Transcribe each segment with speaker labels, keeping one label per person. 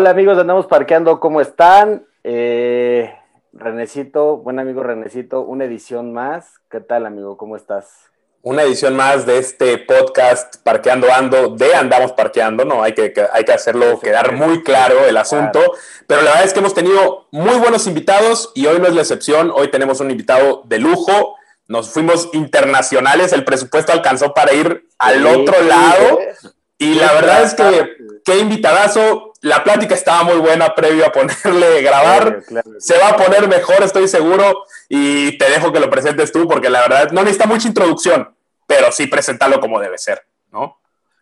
Speaker 1: Hola amigos, andamos parqueando, ¿cómo están? Eh, Renecito, buen amigo Renecito, una edición más. ¿Qué tal amigo? ¿Cómo estás?
Speaker 2: Una edición más de este podcast Parqueando Ando, de Andamos Parqueando, ¿no? Hay que, hay que hacerlo quedar muy claro el asunto, pero la verdad es que hemos tenido muy buenos invitados y hoy no es la excepción, hoy tenemos un invitado de lujo, nos fuimos internacionales, el presupuesto alcanzó para ir al otro lado y la verdad es que qué invitadazo, la plática estaba muy buena previo a ponerle grabar, se va a poner mejor, estoy seguro, y te dejo que lo presentes tú, porque la verdad no necesita mucha introducción, pero sí presentarlo como debe ser, ¿no?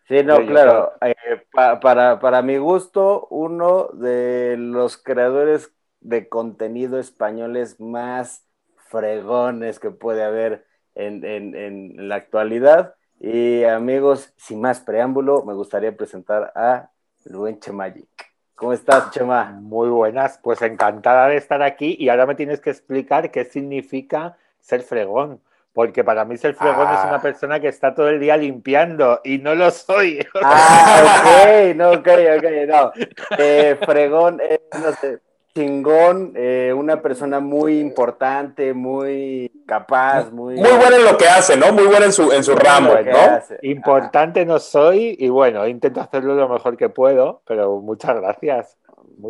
Speaker 1: Sí, no, claro. Eh, para, para mi gusto, uno de los creadores de contenido españoles más fregones que puede haber en, en, en la actualidad. Y amigos, sin más preámbulo, me gustaría presentar a Luen Chemagic. ¿Cómo estás, Chema?
Speaker 3: Muy buenas, pues encantada de estar aquí y ahora me tienes que explicar qué significa ser fregón. Porque para mí ser fregón es una ah. persona que está todo el día limpiando y no lo soy.
Speaker 1: Ah, ok, no, ok, ok, no. Eh, fregón, eh, no sé, chingón, eh, una persona muy importante, muy capaz, muy...
Speaker 2: Muy buena en lo que hace, ¿no? Muy buena en su, en su ramo, ¿no?
Speaker 3: Importante no soy y bueno, intento hacerlo lo mejor que puedo, pero muchas gracias.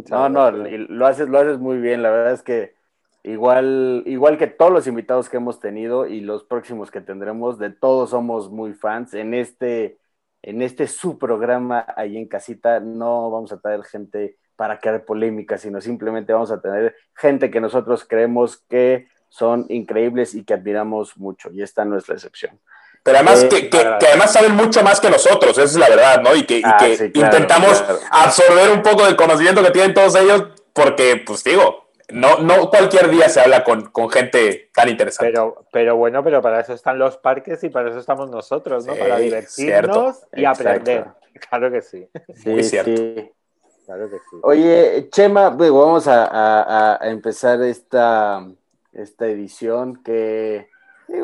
Speaker 1: no, no, lo haces, lo haces muy bien, la verdad es que igual, igual que todos los invitados que hemos tenido y los próximos que tendremos, de todos somos muy fans. En este, en este su programa ahí en casita no vamos a traer gente para crear polémica, sino simplemente vamos a tener gente que nosotros creemos que son increíbles y que admiramos mucho, y esta no es la excepción.
Speaker 2: Pero además, eh, que, además saben mucho más que nosotros, esa es la verdad, ¿no? Y que, ah, intentamos absorber un poco del conocimiento que tienen todos ellos, porque, pues digo, no, no cualquier día se habla con, gente tan interesante.
Speaker 3: Pero, pero bueno, pero para eso están los parques y para eso estamos nosotros, ¿no? para divertirnos y aprender. Claro que sí.
Speaker 2: sí Muy cierto.
Speaker 1: Oye, Chema, vamos a, empezar esta, esta edición que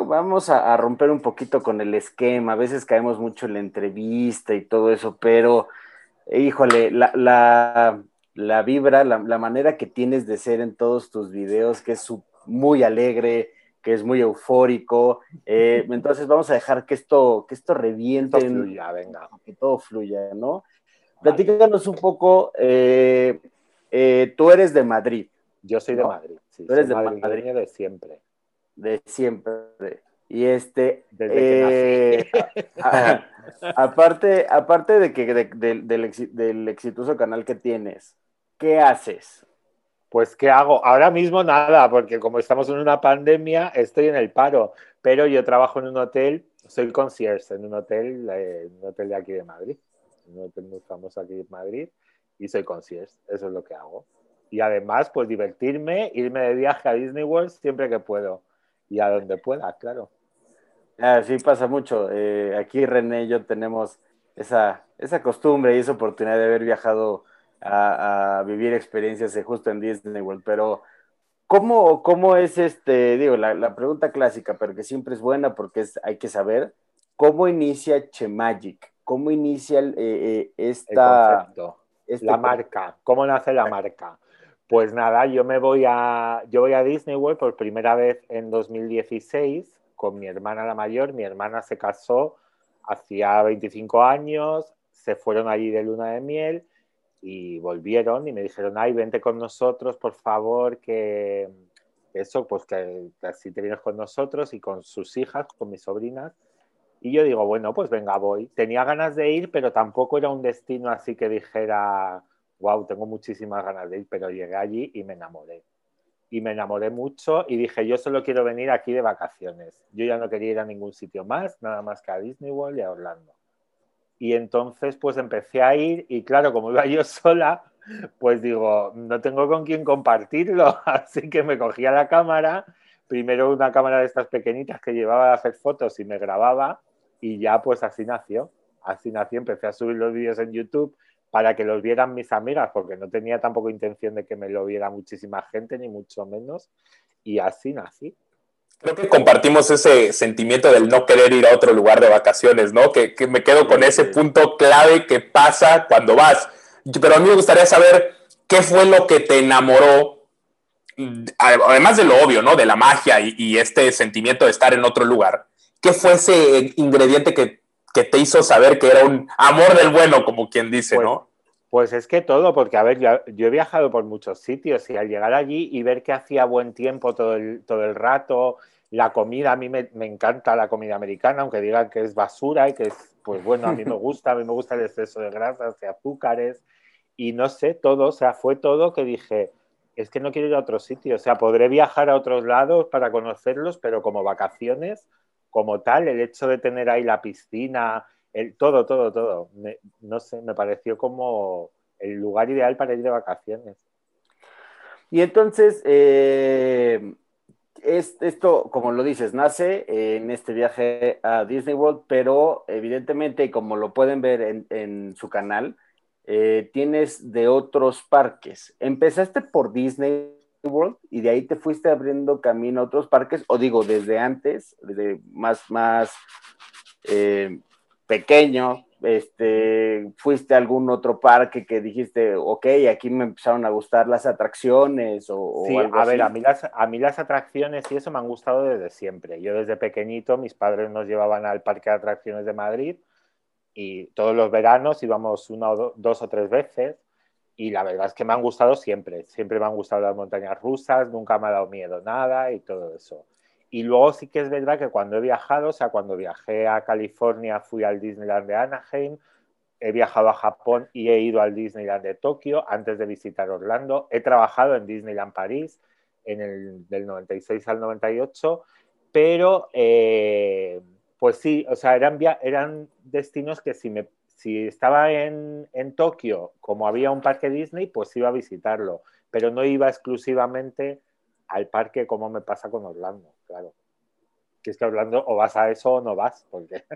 Speaker 1: vamos a, romper un poquito con el esquema. A veces caemos mucho en la entrevista y todo eso, pero híjole, la, la, vibra, la, manera que tienes de ser en todos tus videos, que es muy alegre, que es muy eufórico. Eh, entonces vamos a dejar que esto, que esto reviente.
Speaker 3: venga.
Speaker 1: Que todo fluya, ¿no? Platícanos un poco, eh, eh, tú eres de Madrid.
Speaker 3: Yo soy de Madrid,
Speaker 1: sí. Tú eres de Madrid
Speaker 3: de siempre.
Speaker 1: De siempre. Y este. Desde que nací. Eh, aparte, aparte de que del, exitoso canal que tienes, ¿qué haces?
Speaker 3: Pues, ¿qué hago? Ahora mismo nada, porque como estamos en una pandemia, estoy en el paro. Pero yo trabajo en un hotel, soy concierge en un hotel, en un hotel de aquí de Madrid un hotel muy famoso aquí en Madrid y soy concierge, eso es lo que hago. Y además, pues divertirme, irme de viaje a Disney World siempre que puedo y a donde pueda, claro.
Speaker 1: Ah, sí, pasa mucho. Eh, aquí René y yo tenemos esa, esa costumbre y esa oportunidad de haber viajado a, vivir experiencias justo en Disney World, pero ¿cómo, cómo es este, digo, la, la, pregunta clásica, pero que siempre es buena porque es, hay que saber, ¿cómo inicia Chemagic? ¿Cómo inicia eh, eh, esta...
Speaker 3: Este la marca, ¿cómo nace la marca? Pues nada, yo me voy a, yo voy a Disney World por primera vez en 2016 con mi hermana la mayor. Mi hermana se casó hacía 25 años, se fueron allí de luna de miel y volvieron y me dijeron, ay, vente con nosotros, por favor, que eso, pues que, que así te vienes con nosotros y con sus hijas, con mis sobrinas. Y yo digo, bueno, pues venga, voy. Tenía ganas de ir, pero tampoco era un destino así que dijera, wow, tengo muchísimas ganas de ir, pero llegué allí y me enamoré. Y me enamoré mucho y dije, yo solo quiero venir aquí de vacaciones. Yo ya no quería ir a ningún sitio más, nada más que a Disney World y a Orlando. Y entonces pues empecé a ir y claro, como iba yo sola, pues digo, no tengo con quién compartirlo, así que me cogía la cámara, primero una cámara de estas pequeñitas que llevaba a hacer fotos y me grababa y ya pues así nació. Así nació, empecé a subir los vídeos en YouTube para que los vieran mis amigas, porque no tenía tampoco intención de que me lo viera muchísima gente, ni mucho menos. Y así nací.
Speaker 2: Creo que compartimos ese sentimiento del no querer ir a otro lugar de vacaciones, ¿no? Que, me quedo con ese punto clave que pasa cuando vas pero a mí me gustaría saber qué fue lo que te enamoró, además de lo obvio, ¿no? De la magia y, este sentimiento de estar en otro lugar. ¿Qué fue ese ingrediente que, te hizo saber que era un amor del bueno, como quien dice,
Speaker 3: pues,
Speaker 2: ¿no?
Speaker 3: Pues es que todo, porque a ver, yo, he viajado por muchos sitios y al llegar allí y ver que hacía buen tiempo todo el, todo el rato, la comida, a mí me, me, encanta la comida americana, aunque digan que es basura y que es, pues bueno, a mí me gusta, a mí me gusta el exceso de grasas, de azúcares y no sé, todo, o sea, fue todo que dije, es que no quiero ir a otro sitio, o sea, podré viajar a otros lados para conocerlos, pero como vacaciones, como tal, el hecho de tener ahí la piscina, el, todo, todo, todo, no sé, me pareció como el lugar ideal para ir de vacaciones.
Speaker 1: Y entonces, eh, esto, como lo dices, nace en este viaje a Disney World, pero evidentemente, como lo pueden ver en, su canal, eh, tienes de otros parques. ¿Empezaste por Disney World y de ahí te fuiste abriendo camino a otros parques? O digo, desde antes, desde más, más eh, pequeño, este, fuiste a algún otro parque que dijiste, ok, aquí me empezaron a gustar las atracciones o,
Speaker 3: sí, a ver, a mí, las, a mí las atracciones y eso me han gustado desde siempre. Yo desde pequeñito, mis padres nos llevaban al parque de atracciones de Madrid y todos los veranos íbamos una o dos o tres veces y la verdad es que me han gustado siempre. Siempre me han gustado las montañas rusas, nunca me ha dado miedo nada y todo eso. Y luego sí que es verdad que cuando he viajado, o sea, cuando viajé a California fui al Disneyland de Anaheim, he viajado a Japón y he ido al Disneyland de Tokio antes de visitar Orlando, he trabajado en Disneyland París en el, del 96 al 98, pero eh, pues sí, o sea, eran, eran destinos que si, me, si estaba en, en Tokio, como había un parque Disney, pues iba a visitarlo, pero no iba exclusivamente al parque como me pasa con Orlando, claro. Que es que Orlando o vas a eso o no vas, porque...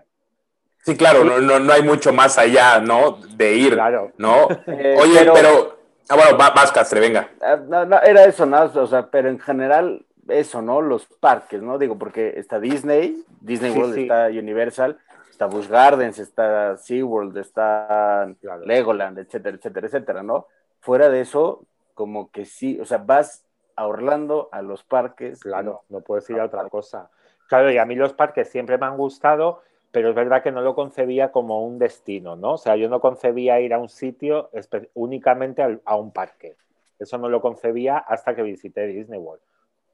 Speaker 2: Sí, claro, no, no, hay mucho más allá, ¿no? De ir, claro. ¿no? Eh, Oye, pero... Ah, bueno, vas, Castre, venga.
Speaker 1: Ah, no, no, era eso, ¿no? O sea, pero en general, eso, ¿no? Los parques, ¿no? Digo, porque está Disney, Disney World, está Universal, está Busch Gardens, está SeaWorld, está Legoland, etcétera, etcétera, etcétera, ¿no? Fuera de eso, como que sí, o sea, vas a Orlando, a los parques.
Speaker 3: Claro, no puedes ir a otra cosa. Claro, y a mí los parques siempre me han gustado, pero es verdad que no lo concebía como un destino, ¿no? O sea, yo no concebía ir a un sitio únicamente a un parque. Eso no lo concebía hasta que visité Disney World.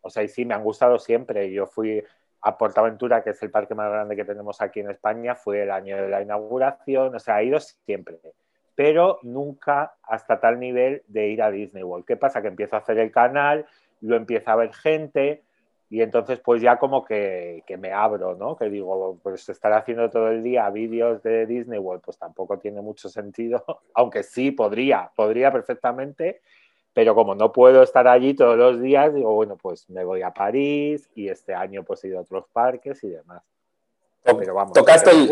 Speaker 3: O sea, y sí, me han gustado siempre. Yo fui a Portaventura, que es el parque más grande que tenemos aquí en España, fue el año de la inauguración, o sea, he ido siempre pero nunca hasta tal nivel de ir a Disney World. ¿Qué pasa? Que empiezo a hacer el canal, lo empieza a ver gente y entonces pues ya como que, me abro, ¿no? Que digo, pues estar haciendo todo el día vídeos de Disney World pues tampoco tiene mucho sentido, aunque sí podría, podría perfectamente, pero como no puedo estar allí todos los días, digo, bueno, pues me voy a París y este año pues he ido a otros parques y demás.
Speaker 2: Pero vamos, tocaste el,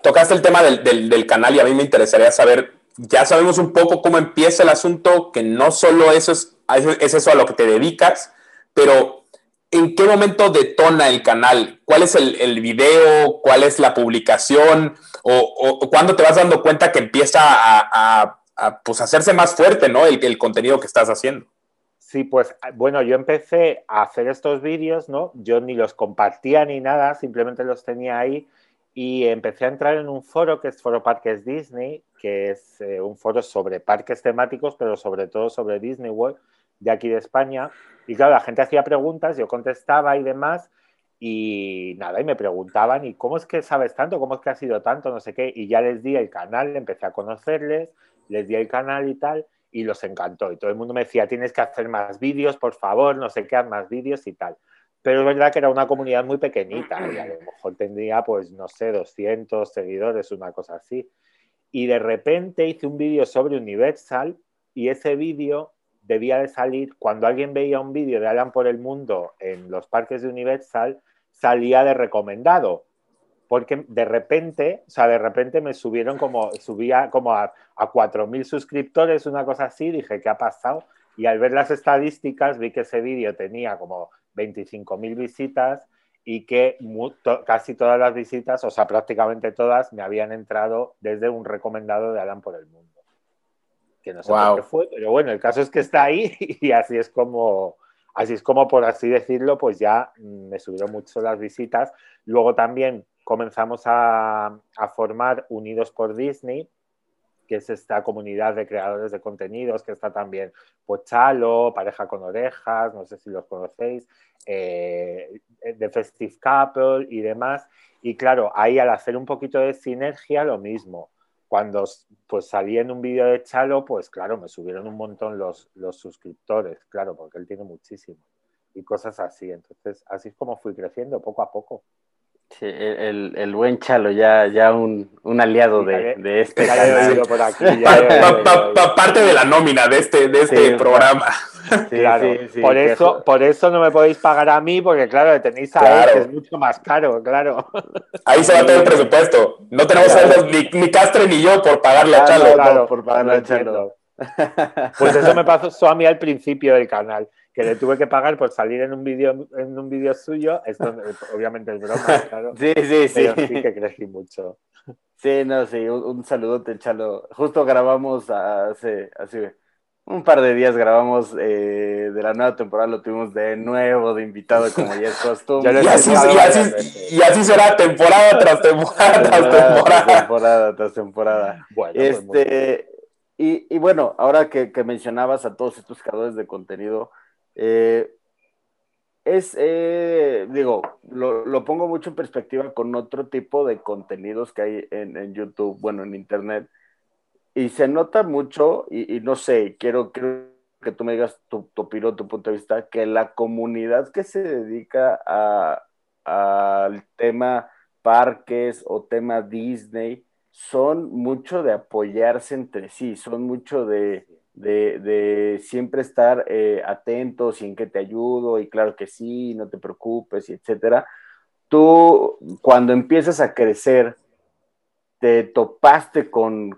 Speaker 2: tocaste el tema del, canal y a mí me interesaría saber, ya sabemos un poco cómo empieza el asunto, que no solo eso es, es eso a lo que te dedicas, pero ¿en qué momento detona el canal? ¿Cuál es el, el video? ¿Cuál es la publicación? ¿O, o, cuándo te vas dando cuenta que empieza a, pues, hacerse más fuerte ¿no? el, el contenido que estás haciendo?
Speaker 3: Sí, pues bueno, yo empecé a hacer estos vídeos, ¿no? Yo ni los compartía ni nada, simplemente los tenía ahí y empecé a entrar en un foro que es Foro Parques Disney, que es eh, un foro sobre parques temáticos, pero sobre todo sobre Disney World, de aquí de España. Y claro, la gente hacía preguntas, yo contestaba y demás, y nada, y me preguntaban, ¿y cómo es que sabes tanto? ¿Cómo es que ha sido tanto? No sé qué. Y ya les di el canal, empecé a conocerles, les di el canal y tal, y los encantó. Y todo el mundo me decía, tienes que hacer más vídeos, por favor, no sé qué, haz más vídeos y tal. Pero es verdad que era una comunidad muy pequeñita y a lo mejor tendría, pues, no sé, 200 seguidores, una cosa así. Y de repente hice un vídeo sobre Universal y ese vídeo debía de salir, cuando alguien veía un vídeo de Alan por el Mundo en los parques de Universal, salía de recomendado. Porque de repente, o sea, de repente me subieron como, subía como a, a 4.000 suscriptores, una cosa así, dije, ¿qué ha pasado? Y al ver las estadísticas vi que ese vídeo tenía como 25.000 visitas y que casi todas las visitas, o sea, prácticamente todas, me habían entrado desde un recomendado de Alan por el mundo. que no sé qué fue, pero bueno, el caso es que está ahí y así es como, así es como por así decirlo, pues ya me subieron mucho las visitas. Luego también comenzamos a, formar Unidos por Disney, que es esta comunidad de creadores de contenidos, que está también Pochalo, Pareja con Orejas, no sé si los conocéis, eh, The Festive Couple y demás. Y claro, ahí al hacer un poquito de sinergia, lo mismo cuando pues salí en un vídeo de Chalo, pues claro, me subieron un montón los, los suscriptores, claro, porque él tiene muchísimo y cosas así. Entonces, así es como fui creciendo poco a poco.
Speaker 1: Sí, el, el, buen Chalo, ya, ya un, un aliado de, de, este canal.
Speaker 2: Por aquí, parte de la nómina de este, de este programa.
Speaker 3: claro, por, eso, por eso no me podéis pagar a mí, porque claro, tenéis a él, que es mucho más caro, claro.
Speaker 2: Ahí se va todo el presupuesto. No tenemos ni, ni, Castre ni yo por pagarle a Chalo.
Speaker 1: Claro, por pagarle a Chalo.
Speaker 3: Pues eso me pasó a mí al principio del canal que le tuve que pagar por salir en un vídeo en un vídeo suyo, esto obviamente es broma, claro.
Speaker 1: Sí, sí, sí.
Speaker 3: Pero sí que crecí mucho.
Speaker 1: Sí, no, sí, un, un saludote, Chalo. Justo grabamos hace, hace un par de días grabamos eh, de la nueva temporada, lo tuvimos de nuevo de invitado, como ya es costumbre.
Speaker 2: y, así, y, así, será temporada tras temporada, tras temporada.
Speaker 1: temporada tras temporada. Bueno, pues este, y, y, bueno, ahora que, que, mencionabas a todos estos creadores de contenido, eh, es, eh, digo, lo, lo, pongo mucho en perspectiva con otro tipo de contenidos que hay en, en YouTube, bueno, en Internet y se nota mucho, y, no sé, quiero, quiero, que tú me digas tu, tu opinión, tu punto de vista, que la comunidad que se dedica al tema parques o tema Disney son mucho de apoyarse entre sí, son mucho de, de, siempre estar eh, atentos y en que te ayudo, y claro que sí, no te preocupes, y etcétera. Tú, cuando empiezas a crecer, te topaste con,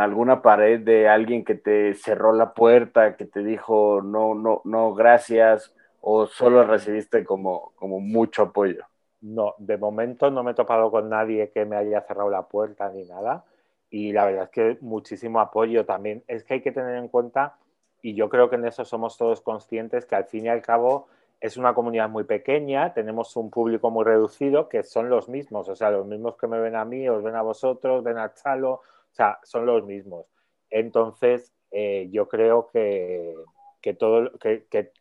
Speaker 1: alguna pared de alguien que te cerró la puerta, que te dijo no, no, no, gracias, o solo recibiste como, como mucho apoyo?
Speaker 3: No, de momento no me he topado con nadie que me haya cerrado la puerta ni nada. Y la verdad es que muchísimo apoyo también. Es que hay que tener en cuenta, y yo creo que en eso somos todos conscientes, que al fin y al cabo es una comunidad muy pequeña, tenemos un público muy reducido que son los mismos, o sea, los mismos que me ven a mí, os ven a vosotros, ven a Chalo, o sea, son los mismos. Entonces, eh, yo creo que, todo, que,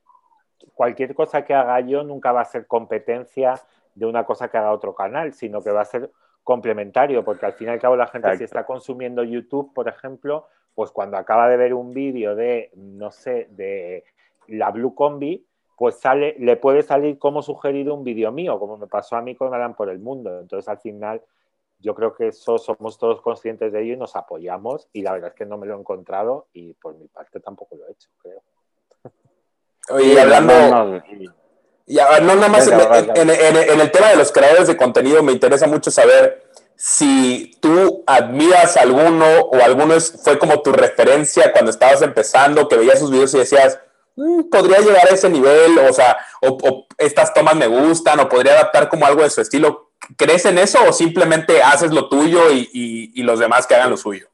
Speaker 3: cualquier cosa que haga yo nunca va a ser competencia de una cosa que haga otro canal, sino que va a ser complementario, porque al fin y al cabo la gente si está consumiendo YouTube, por ejemplo, pues cuando acaba de ver un vídeo de, no sé, de la Blue Combi, pues sale, le puede salir como sugerido un vídeo mío, como me pasó a mí con Alan por el Mundo. Entonces, al final, yo creo que eso somos todos conscientes de ello y nos apoyamos. Y la verdad es que no me lo he encontrado y por mi parte tampoco lo he hecho, creo.
Speaker 2: Oye, hablando. No, no, nada más en, en, el tema de los creadores de contenido, me interesa mucho saber si tú admiras a alguno o alguno fue como tu referencia cuando estabas empezando, que veías sus videos y decías, Mm, podría llegar a ese nivel, o sea, o, estas tomas me gustan, o podría adaptar como algo de su estilo. ¿Crees en eso o simplemente haces lo tuyo y, los demás que hagan lo suyo?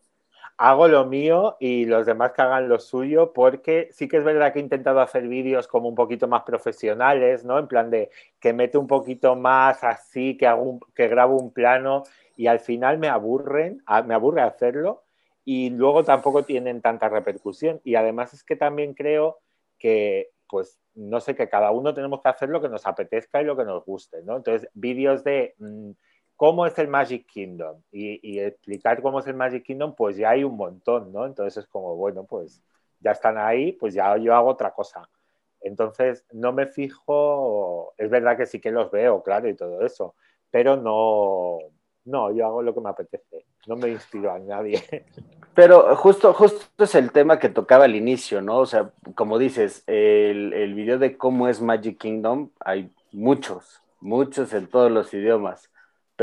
Speaker 3: Hago lo mío y los demás que hagan lo suyo porque sí que es verdad que he intentado hacer vídeos como un poquito más profesionales, ¿no? En plan de que mete un poquito más así, que, hago que grabo un plano y al final me aburren, me aburre hacerlo y luego tampoco tienen tanta repercusión. Y además es que también creo que, pues, no sé, que cada uno tenemos que hacer lo que nos apetezca y lo que nos guste, ¿no? Entonces, vídeos de mm, cómo es el Magic Kingdom y, explicar cómo es el Magic Kingdom, pues ya hay un montón, ¿no? Entonces es como, bueno, pues ya están ahí, pues ya yo hago otra cosa. Entonces, no me fijo, es verdad que sí que los veo, claro, y todo eso, pero no, no, yo hago lo que me apetece, no me inspiro a nadie.
Speaker 1: Pero justo, justo es el tema que tocaba al inicio, ¿no? O sea, como dices, el video de cómo es Magic Kingdom, hay muchos, muchos en todos los idiomas,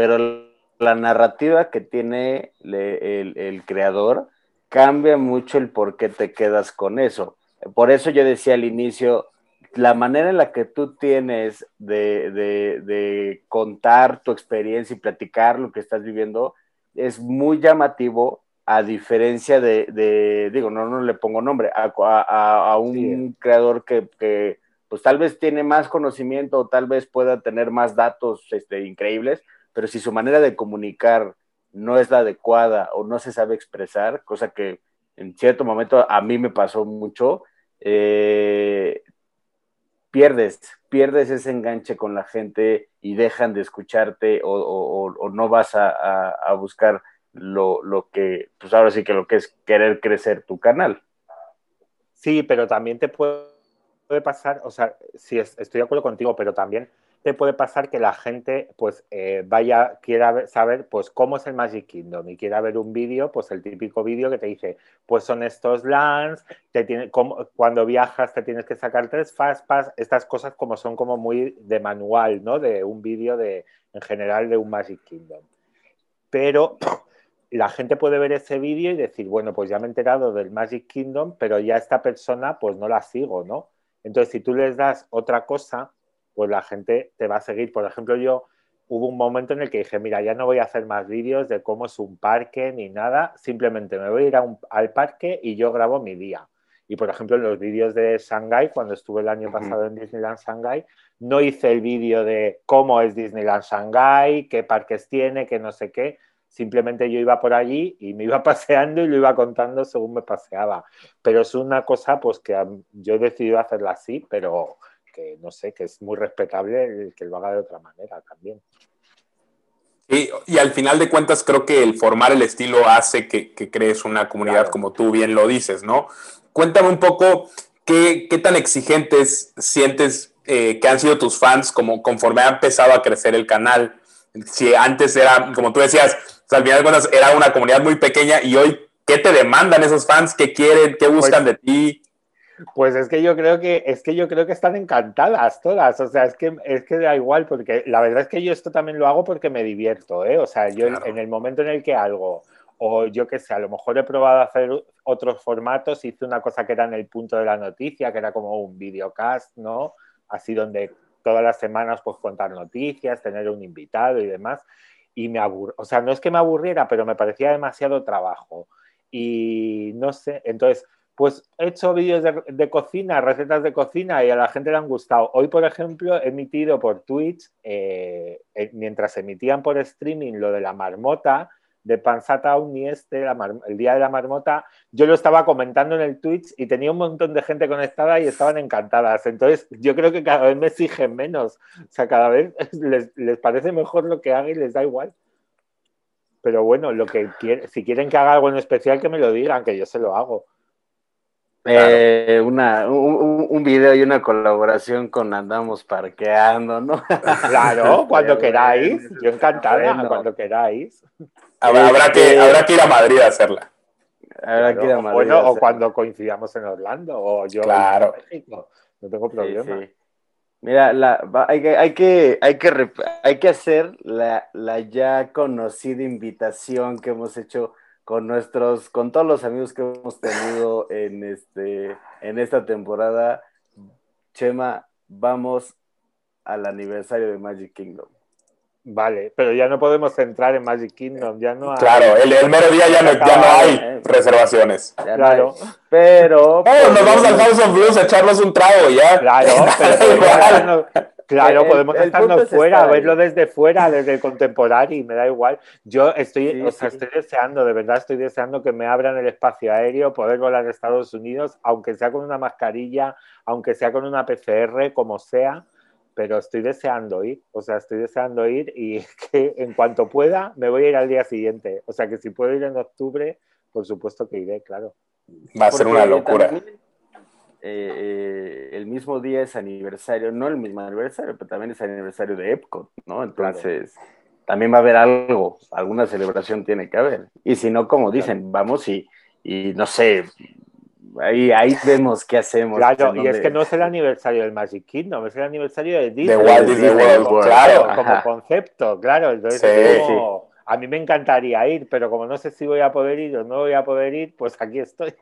Speaker 1: pero la narrativa que tiene el, el, creador cambia mucho el por qué te quedas con eso. Por eso yo decía al inicio, la manera en la que tú tienes de, de, de contar tu experiencia y platicar lo que estás viviendo es muy llamativo a diferencia de, digo, no, no le pongo nombre, a, un creador que, pues tal vez tiene más conocimiento o tal vez pueda tener más datos este, increíbles, pero si su manera de comunicar no es la adecuada o no se sabe expresar, cosa que en cierto momento a mí me pasó mucho, eh, pierdes, pierdes ese enganche con la gente y dejan de escucharte o, no vas a, buscar lo, que, pues ahora sí que lo que es querer crecer tu canal.
Speaker 3: Sí, pero también te puede pasar, o sea, sí, estoy de acuerdo contigo, pero también te puede pasar que la gente pues eh, vaya, quiera saber pues cómo es el Magic Kingdom y quiera ver un vídeo, pues el típico vídeo que te dice, pues son estos lands, te tiene, como, cuando viajas te tienes que sacar tres fastpass, estas cosas como son como muy de manual, ¿no? De un vídeo de, en general de un Magic Kingdom. Pero la gente puede ver ese vídeo y decir, bueno, pues ya me he enterado del Magic Kingdom, pero ya esta persona pues no la sigo, ¿no? Entonces, si tú les das otra cosa, pues la gente te va a seguir. Por ejemplo, yo hubo un momento en el que dije, mira, ya no voy a hacer más vídeos de cómo es un parque ni nada, simplemente me voy a ir al parque y yo grabo mi día. Y por ejemplo, en los vídeos de Shanghai, cuando estuve el año pasado en Disneyland Shanghai, no hice el vídeo de cómo es Disneyland Shanghai, qué parques tiene, qué no sé qué. Simplemente yo iba por allí y me iba paseando y lo iba contando según me paseaba. Pero es una cosa pues que yo he decidido hacerla así, pero que no sé, que es muy respetable que lo haga de otra manera también.
Speaker 2: y al final de cuentas creo que el formar el estilo hace que, crees una comunidad como tú bien lo dices, ¿no? Cuéntame un poco qué, tan exigentes sientes eh, que han sido tus fans como conforme ha empezado a crecer el canal. Si antes era, como tú decías, al final de cuentas era una comunidad muy pequeña y hoy, ¿qué te demandan esos fans? ¿Qué quieren? ¿Qué buscan pues de ti?
Speaker 3: Pues es que yo creo que es que yo creo que están encantadas todas, o sea, es que es que da igual porque la verdad es que yo esto también lo hago porque me divierto, ¿eh? O sea, yo en el momento en el que algo o yo qué sé, a lo mejor he probado hacer otros formatos, hice una cosa que era en el punto de la noticia, que era como un videocast, ¿no? Así donde todas las semanas pues contar noticias, tener un invitado y demás y me aburro, o sea, no es que me aburriera, pero me parecía demasiado trabajo y no sé, entonces pues he hecho vídeos de, cocina, recetas de cocina y a la gente le han gustado. Hoy, por ejemplo, he emitido por Twitch, eh, eh, mientras emitían por streaming lo de la marmota, de Pansata Uni este, el día de la marmota, yo lo estaba comentando en el Twitch y tenía un montón de gente conectada y estaban encantadas. Entonces, yo creo que cada vez me exigen menos. O sea, cada vez les, les parece mejor lo que haga y les da igual. Pero bueno, lo que si quieren que haga algo en especial, que me lo digan, que yo se lo hago.
Speaker 1: Eh, una, un, un, video y una colaboración con Andamos Parqueando, ¿no?
Speaker 3: Claro, cuando queráis. Yo encantada, cuando queráis.
Speaker 2: Habrá, que, habrá que ir a Madrid a hacerla.
Speaker 3: Habrá que ir a Madrid. Bueno, o cuando coincidamos en Orlando, o yo
Speaker 2: claro.
Speaker 3: No tengo problema.
Speaker 1: Mira, la, hay, que, hay, que, hay, que, hay que hacer la, la ya conocida invitación que hemos hecho con nuestros, con todos los amigos que hemos tenido en este, en esta temporada. Chema, vamos al aniversario de Magic Kingdom.
Speaker 3: Vale, pero ya no podemos entrar en Magic Kingdom, ya no hay...
Speaker 2: Claro, el, el mero día ya no, ya no hay eh. reservaciones.
Speaker 3: claro.
Speaker 1: Pero...
Speaker 2: Oh, nos vamos al House of Blues a echarnos un trago ya.
Speaker 3: Claro, pero Claro, podemos estarnos fuera, verlo desde fuera, desde el contemporáneo, me da igual. Yo estoy, o sea, estoy deseando, de verdad estoy deseando que me abran el espacio aéreo, poder volar a Estados Unidos, aunque sea con una mascarilla, aunque sea con una PCR, como sea, pero estoy deseando ir, o sea, estoy deseando ir y que en cuanto pueda me voy a ir al día siguiente. O sea, que si puedo ir en octubre, por supuesto que iré, claro.
Speaker 2: Va a ser una locura.
Speaker 1: Eh, eh, el mismo día es aniversario, no el mismo aniversario, pero también es aniversario de Epcot, ¿no? Entonces, también va a haber algo, alguna celebración tiene que haber. Y si no, como dicen, vamos y, y no sé, ahí, ahí vemos qué hacemos.
Speaker 3: Claro, y es que no es el aniversario del Magic Kingdom, es el aniversario de Disney.
Speaker 2: De Walt Disney World, claro.
Speaker 3: Como concepto, claro. Entonces, como a mí me encantaría ir, pero como no sé si voy a poder ir o no voy a poder ir, pues aquí estoy.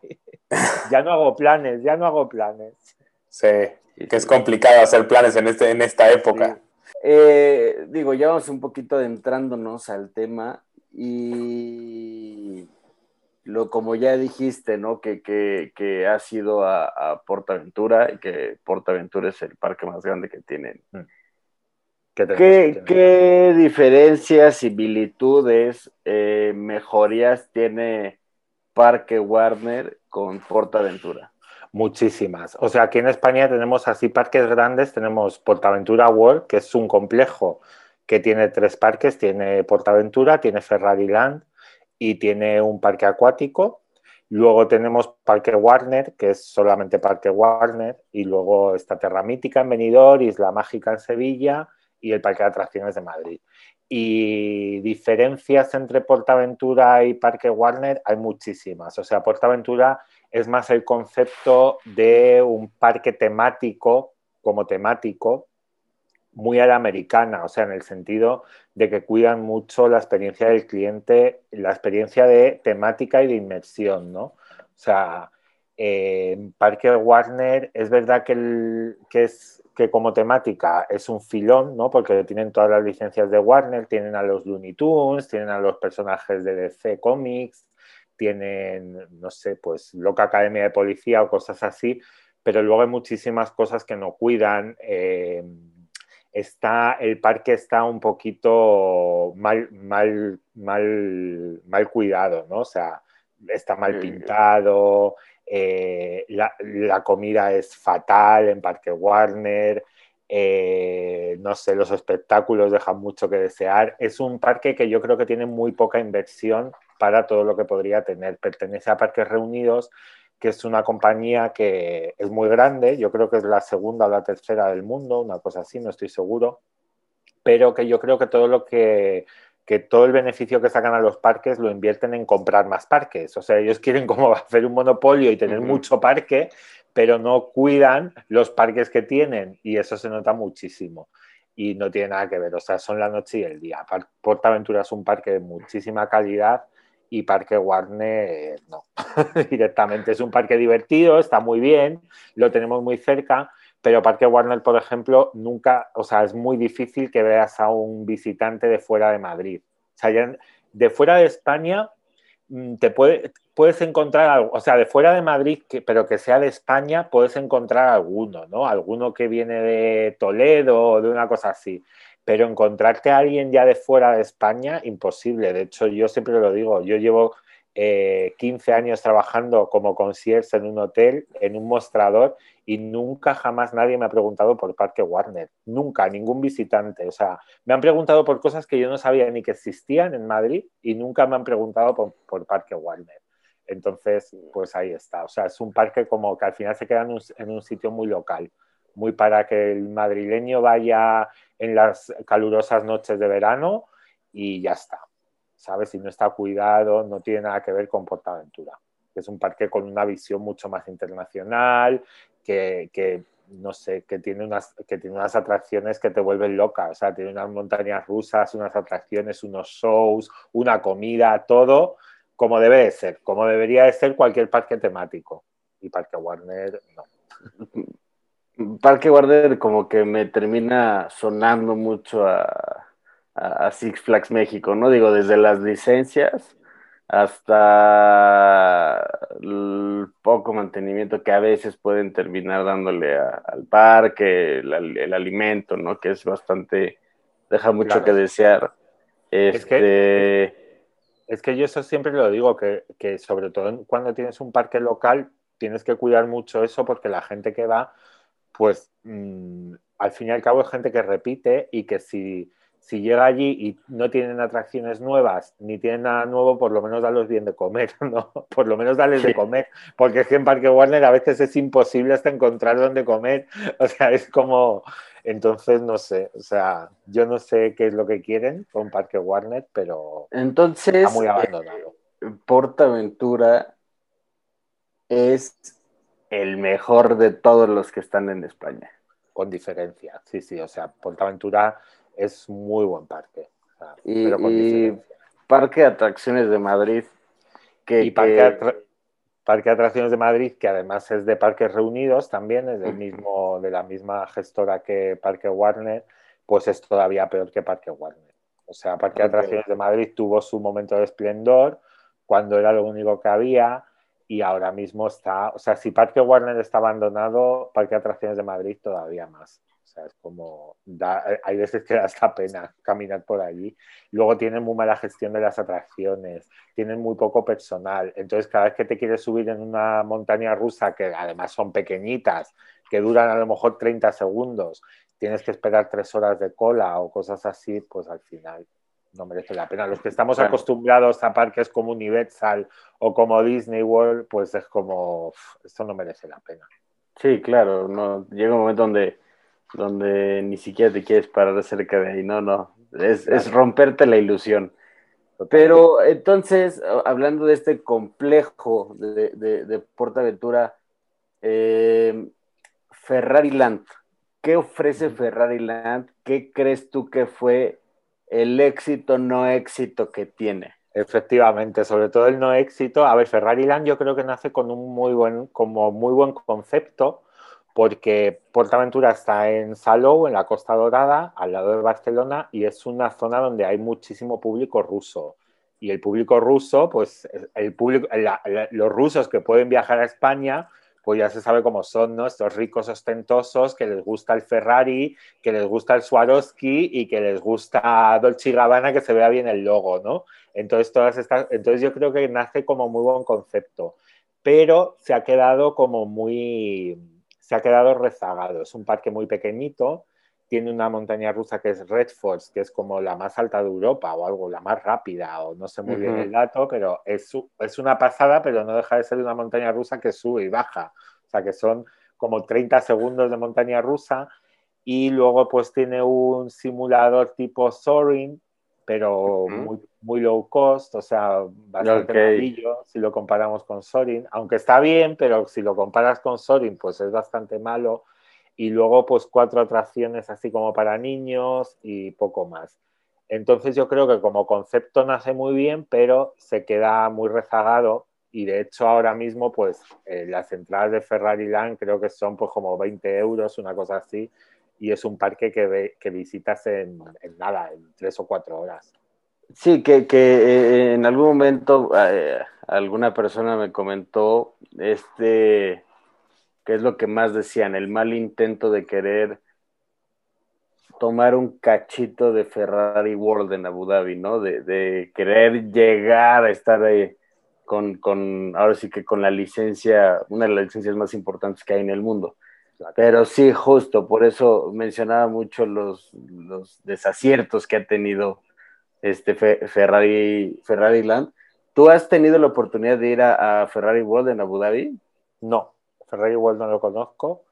Speaker 3: ya no hago planes, ya no hago planes.
Speaker 2: Sí, que es complicado hacer planes en, este, en esta época.
Speaker 1: Eh, digo, ya vamos un poquito adentrándonos al tema y lo, como ya dijiste, ¿no? Que, que, que has ido a, a, Portaventura y que Portaventura es el parque más grande que tienen. Mm. ¿Qué, ¿Qué, diferencias, similitudes, eh, mejorías tiene Parque Warner con Portaventura?
Speaker 3: Muchísimas. O sea, aquí en España tenemos así parques grandes, tenemos Portaventura World, que es un complejo que tiene tres parques, tiene Portaventura, tiene Ferrari Land y tiene un parque acuático. Luego tenemos Parque Warner, que es solamente Parque Warner, y luego está Terra Mítica en Benidorm, Isla Mágica en Sevilla y el Parque de Atracciones de Madrid. Y diferencias entre Portaventura y Parque Warner hay muchísimas. O sea, Portaventura es más el concepto de un parque temático como temático, muy a la americana, o sea, en el sentido de que cuidan mucho la experiencia del cliente, la experiencia de temática y de inmersión, ¿no? O sea, Parque Warner es verdad que, que es que como temática es un filón, ¿no? Porque tienen todas las licencias de Warner, tienen a los Looney Tunes, tienen a los personajes de DC Comics, tienen, no sé, pues Loca Academia de Policía o cosas así, pero luego hay muchísimas cosas que no cuidan. Eh, está, el parque está un poquito mal, mal, mal, mal cuidado, ¿no? O sea, está mal pintado, eh, la, comida es fatal en Parque Warner, eh, no sé, los espectáculos dejan mucho que desear. Es un parque que yo creo que tiene muy poca inversión para todo lo que podría tener. Pertenece a Parques Reunidos, que es una compañía que es muy grande, yo creo que es la segunda o la tercera del mundo, una cosa así, no estoy seguro, pero que yo creo que todo lo que que todo el beneficio que sacan a los parques lo invierten en comprar más parques. O sea, ellos quieren como hacer un monopolio y tener mucho parque, pero no cuidan los parques que tienen y eso se nota muchísimo. Y no tiene nada que ver, o sea, son la noche y el día. Portaventura es un parque de muchísima calidad y Parque Warner no, directamente. Es un parque divertido, está muy bien, lo tenemos muy cerca, pero Parque Warner, por ejemplo, nunca, o sea, es muy difícil que veas a un visitante de fuera de Madrid. O sea, de fuera de España mm, te puede, puedes encontrar o sea, de fuera de Madrid, pero que sea de España, puedes encontrar alguno, ¿no? Alguno que viene de Toledo o de una cosa así. Pero encontrarte a alguien ya de fuera de España, imposible. De hecho, yo siempre lo digo, yo llevo 15 eh, años trabajando como concierge en un hotel, en un mostrador, y nunca jamás nadie me ha preguntado por Parque Warner. Nunca, ningún visitante. O sea, me han preguntado por cosas que yo no sabía ni que existían en Madrid y nunca me han preguntado por, Parque Warner. Entonces, pues ahí está. O sea, es un parque como que al final se queda en un sitio muy local, muy para que el madrileño vaya en las calurosas noches de verano y ya está. ¿Sabes? Si no está cuidado, no tiene nada que ver con Portaventura. Es un parque con una visión mucho más internacional, que, no sé, que tiene, unas, que tiene unas atracciones que te vuelven loca. O sea, tiene unas montañas rusas, unas atracciones, unos shows, una comida, todo como debe de ser, como debería de ser cualquier parque temático. Y Parque Warner, no.
Speaker 1: Parque Warner como que me termina sonando mucho a, a, Six Flags México, ¿no? Digo, desde las licencias hasta el poco mantenimiento que a veces pueden terminar dándole al parque, el, alimento, ¿no? Que es bastante, deja mucho que desear.
Speaker 3: Es, que, este, es que yo eso siempre lo digo, que, que sobre todo cuando tienes un parque local, tienes que cuidar mucho eso porque la gente que va, pues mm, al fin y al cabo es gente que repite y que si si llega allí y no tienen atracciones nuevas ni tienen nada nuevo, por lo menos darles bien de comer, ¿no? Por lo menos darles de comer, porque es que en Parque Warner a veces es imposible hasta encontrar dónde comer, o sea, es como, entonces no sé, o sea, yo no sé qué es lo que quieren con Parque Warner, pero
Speaker 1: entonces, está muy abandonado. Eh, Portaventura es el mejor de todos los que están en España.
Speaker 3: Con diferencia, sí, sí, o sea, Portaventura es muy buen parque.
Speaker 1: y, Parque de Atracciones de Madrid.
Speaker 3: Que, y parque, de Atracciones de Madrid, que además es de Parques Reunidos también, es del mismo, de la misma gestora que Parque Warner, pues es todavía peor que Parque Warner. O sea, Parque de Atracciones de Madrid tuvo su momento de esplendor, cuando era lo único que había y ahora mismo está, o sea, si Parque Warner está abandonado, Parque Atracciones de Madrid todavía más. O sea, es como, hay veces que da esta pena caminar por allí. Luego tienen muy mala gestión de las atracciones, tienen muy poco personal. Entonces, cada vez que te quieres subir en una montaña rusa, que además son pequeñitas, que duran a lo mejor 30 segundos, tienes que esperar tres horas de cola o cosas así, pues al final no merece la pena. Los que estamos acostumbrados a parques como Universal o como Disney World, pues es como, esto no merece la pena.
Speaker 1: Sí, claro, no, llega un momento donde, donde ni siquiera te quieres parar cerca de ahí, no, no, es, romperte la ilusión. Pero entonces, hablando de este complejo de, de, de Portaventura, eh, Ferrari Land, ¿qué ofrece Ferrari Land? ¿Qué crees tú que fue el éxito no éxito que tiene.
Speaker 3: Efectivamente, sobre todo el no éxito. A ver, Ferrari Land yo creo que nace con un muy buen, como muy buen concepto, porque Portaventura está en Salou, en la Costa Dorada, al lado de Barcelona, y es una zona donde hay muchísimo público ruso. Y el público ruso, pues el público, los rusos que pueden viajar a España, pues ya se sabe cómo son, ¿no? Estos ricos ostentosos que les gusta el Ferrari, que les gusta el Swarovski y que les gusta Dolce Gabbana que se vea bien el logo, ¿no? Entonces, todas estas, entonces yo creo que nace como muy buen concepto, pero se ha quedado como muy, se ha quedado rezagado. Es un parque muy pequeñito, tiene una montaña rusa que es Red Force, que es como la más alta de Europa o algo, la más rápida, o no sé muy bien el dato, pero es, es una pasada, pero no deja de ser una montaña rusa que sube y baja. O sea, que son como 30 segundos de montaña rusa. Y luego pues tiene un simulador tipo Soaring, pero muy, muy, low cost, o sea, bastante okay. si lo comparamos con Soaring. Aunque está bien, pero si lo comparas con Soaring, pues es bastante malo y luego pues cuatro atracciones así como para niños y poco más. Entonces yo creo que como concepto nace muy bien, pero se queda muy rezagado y de hecho ahora mismo pues eh, las entradas de Ferrari Land creo que son pues como 20 euros, una cosa así, y es un parque que, que visitas en, nada, en tres o cuatro horas.
Speaker 1: Sí, que, que eh, en algún momento eh, alguna persona me comentó este que es lo que más decían, el mal intento de querer tomar un cachito de Ferrari World en Abu Dhabi, ¿no? De, querer llegar a estar ahí con, con, ahora sí que con la licencia, una de las licencias más importantes que hay en el mundo. Pero sí, justo, por eso mencionaba mucho los, los desaciertos que ha tenido este Ferrari, Ferrari Land. ¿Tú has tenido la oportunidad de ir a Ferrari World en Abu Dhabi?
Speaker 3: No, Ferrari igual no lo conozco,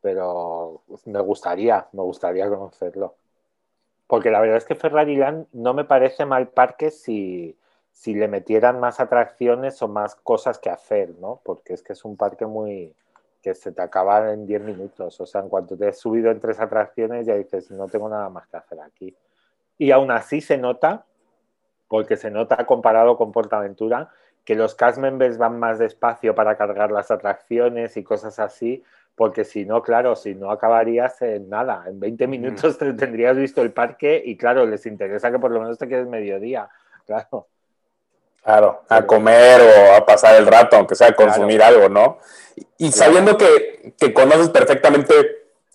Speaker 3: pero me gustaría, me gustaría conocerlo. Porque la verdad es que Ferrari Land no me parece mal parque si, si le metieran más atracciones o más cosas que hacer, ¿no? Porque es que es un parque muy que se te acaba en 10 minutos. O sea, en cuanto te has subido en tres atracciones ya dices, no tengo nada más que hacer aquí. Y aún así se nota, porque se nota comparado con Portaventura, que los cast members van más despacio para cargar las atracciones y cosas así, porque si no, claro, si no acabarías en nada, en 20 minutos te tendrías visto el parque y claro, les interesa que por lo menos te quedes mediodía, claro.
Speaker 2: Claro, a comer o a pasar el rato, aunque sea a consumir algo, ¿no? Y sabiendo que, que, conoces perfectamente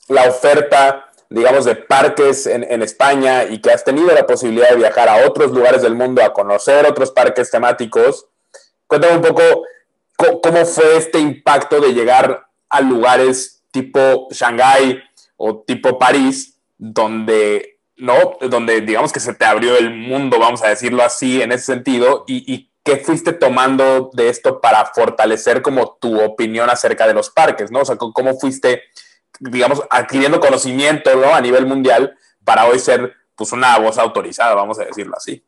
Speaker 2: la oferta, digamos, de parques en, en, España y que has tenido la posibilidad de viajar a otros lugares del mundo a conocer otros parques temáticos, Cuéntame un poco cómo fue este impacto de llegar a lugares tipo Shanghái o tipo París, donde, ¿no? Donde digamos que se te abrió el mundo, vamos a decirlo así, en ese sentido, y, qué fuiste tomando de esto para fortalecer como tu opinión acerca de los parques, ¿no? O sea, cómo fuiste, digamos, adquiriendo conocimiento, ¿no? A nivel mundial para hoy ser, pues, una voz autorizada, vamos a decirlo así.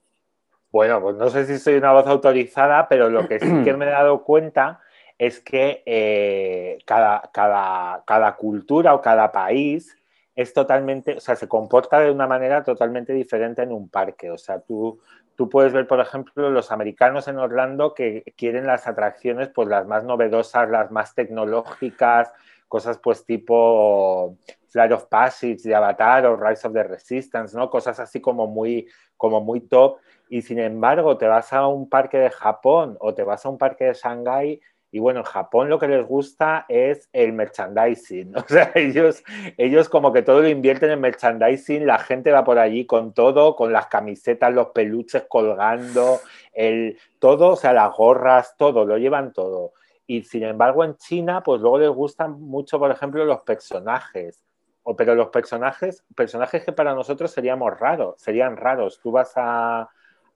Speaker 3: Bueno, pues no sé si soy una voz autorizada, pero lo que sí que me he dado cuenta es que eh, cada, cada, cada, cultura o cada país es totalmente, o sea, se comporta de una manera totalmente diferente en un parque. O sea, tú, tú puedes ver, por ejemplo, los americanos en Orlando que quieren las atracciones, pues las más novedosas, las más tecnológicas, cosas pues tipo Flight of Passage de Avatar o Rise of the Resistance, ¿no? Cosas así como muy, como muy top. Y sin embargo, te vas a un parque de Japón o te vas a un parque de Shanghái y bueno, en Japón lo que les gusta es el merchandising. O sea, ellos, ellos como que todo lo invierten en merchandising, la gente va por allí con todo, con las camisetas, los peluches colgando, el, todo, o sea, las gorras, todo, lo llevan todo. Y sin embargo en China, pues luego les gustan mucho, por ejemplo, los personajes. O, pero los personajes, personajes que para nosotros seríamos raros, serían raros. Tú vas a,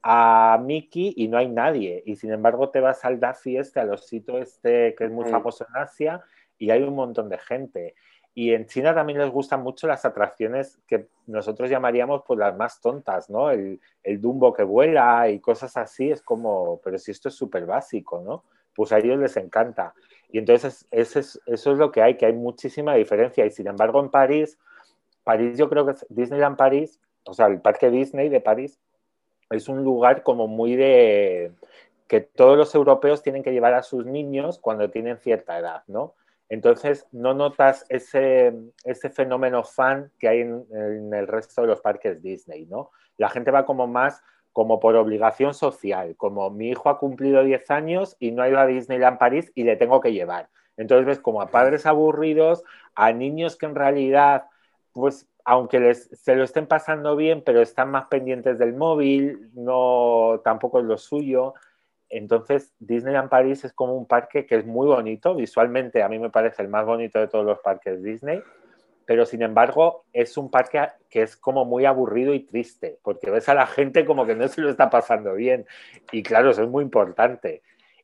Speaker 3: a Mickey y no hay nadie. Y sin embargo te vas al Daffy este, al osito este que es muy famoso en Asia y hay un montón de gente. Y en China también les gustan mucho las atracciones que nosotros llamaríamos pues las más tontas, ¿no? El, el Dumbo que vuela y cosas así, es como, pero si esto es súper básico, ¿no? Pues a ellos les encanta. Y entonces eso es, eso es lo que hay, que hay muchísima diferencia. Y sin embargo en París, París yo creo que es Disneyland París, o sea, el parque Disney de París, es un lugar como muy de que todos los europeos tienen que llevar a sus niños cuando tienen cierta edad, ¿no? Entonces no notas ese, ese fenómeno fan que hay en, el resto de los parques Disney, ¿no? La gente va como más como por obligación social, como mi hijo ha cumplido 10 años y no ha ido a Disneyland París y le tengo que llevar. Entonces ves como a padres aburridos, a niños que en realidad pues aunque les, se lo estén pasando bien, pero están más pendientes del móvil, no tampoco es lo suyo. Entonces, Disneyland París es como un parque que es muy bonito, visualmente a mí me parece el más bonito de todos los parques Disney, pero sin embargo es un parque que es como muy aburrido y triste, porque ves a la gente como que no se lo está pasando bien. Y claro, eso es muy importante.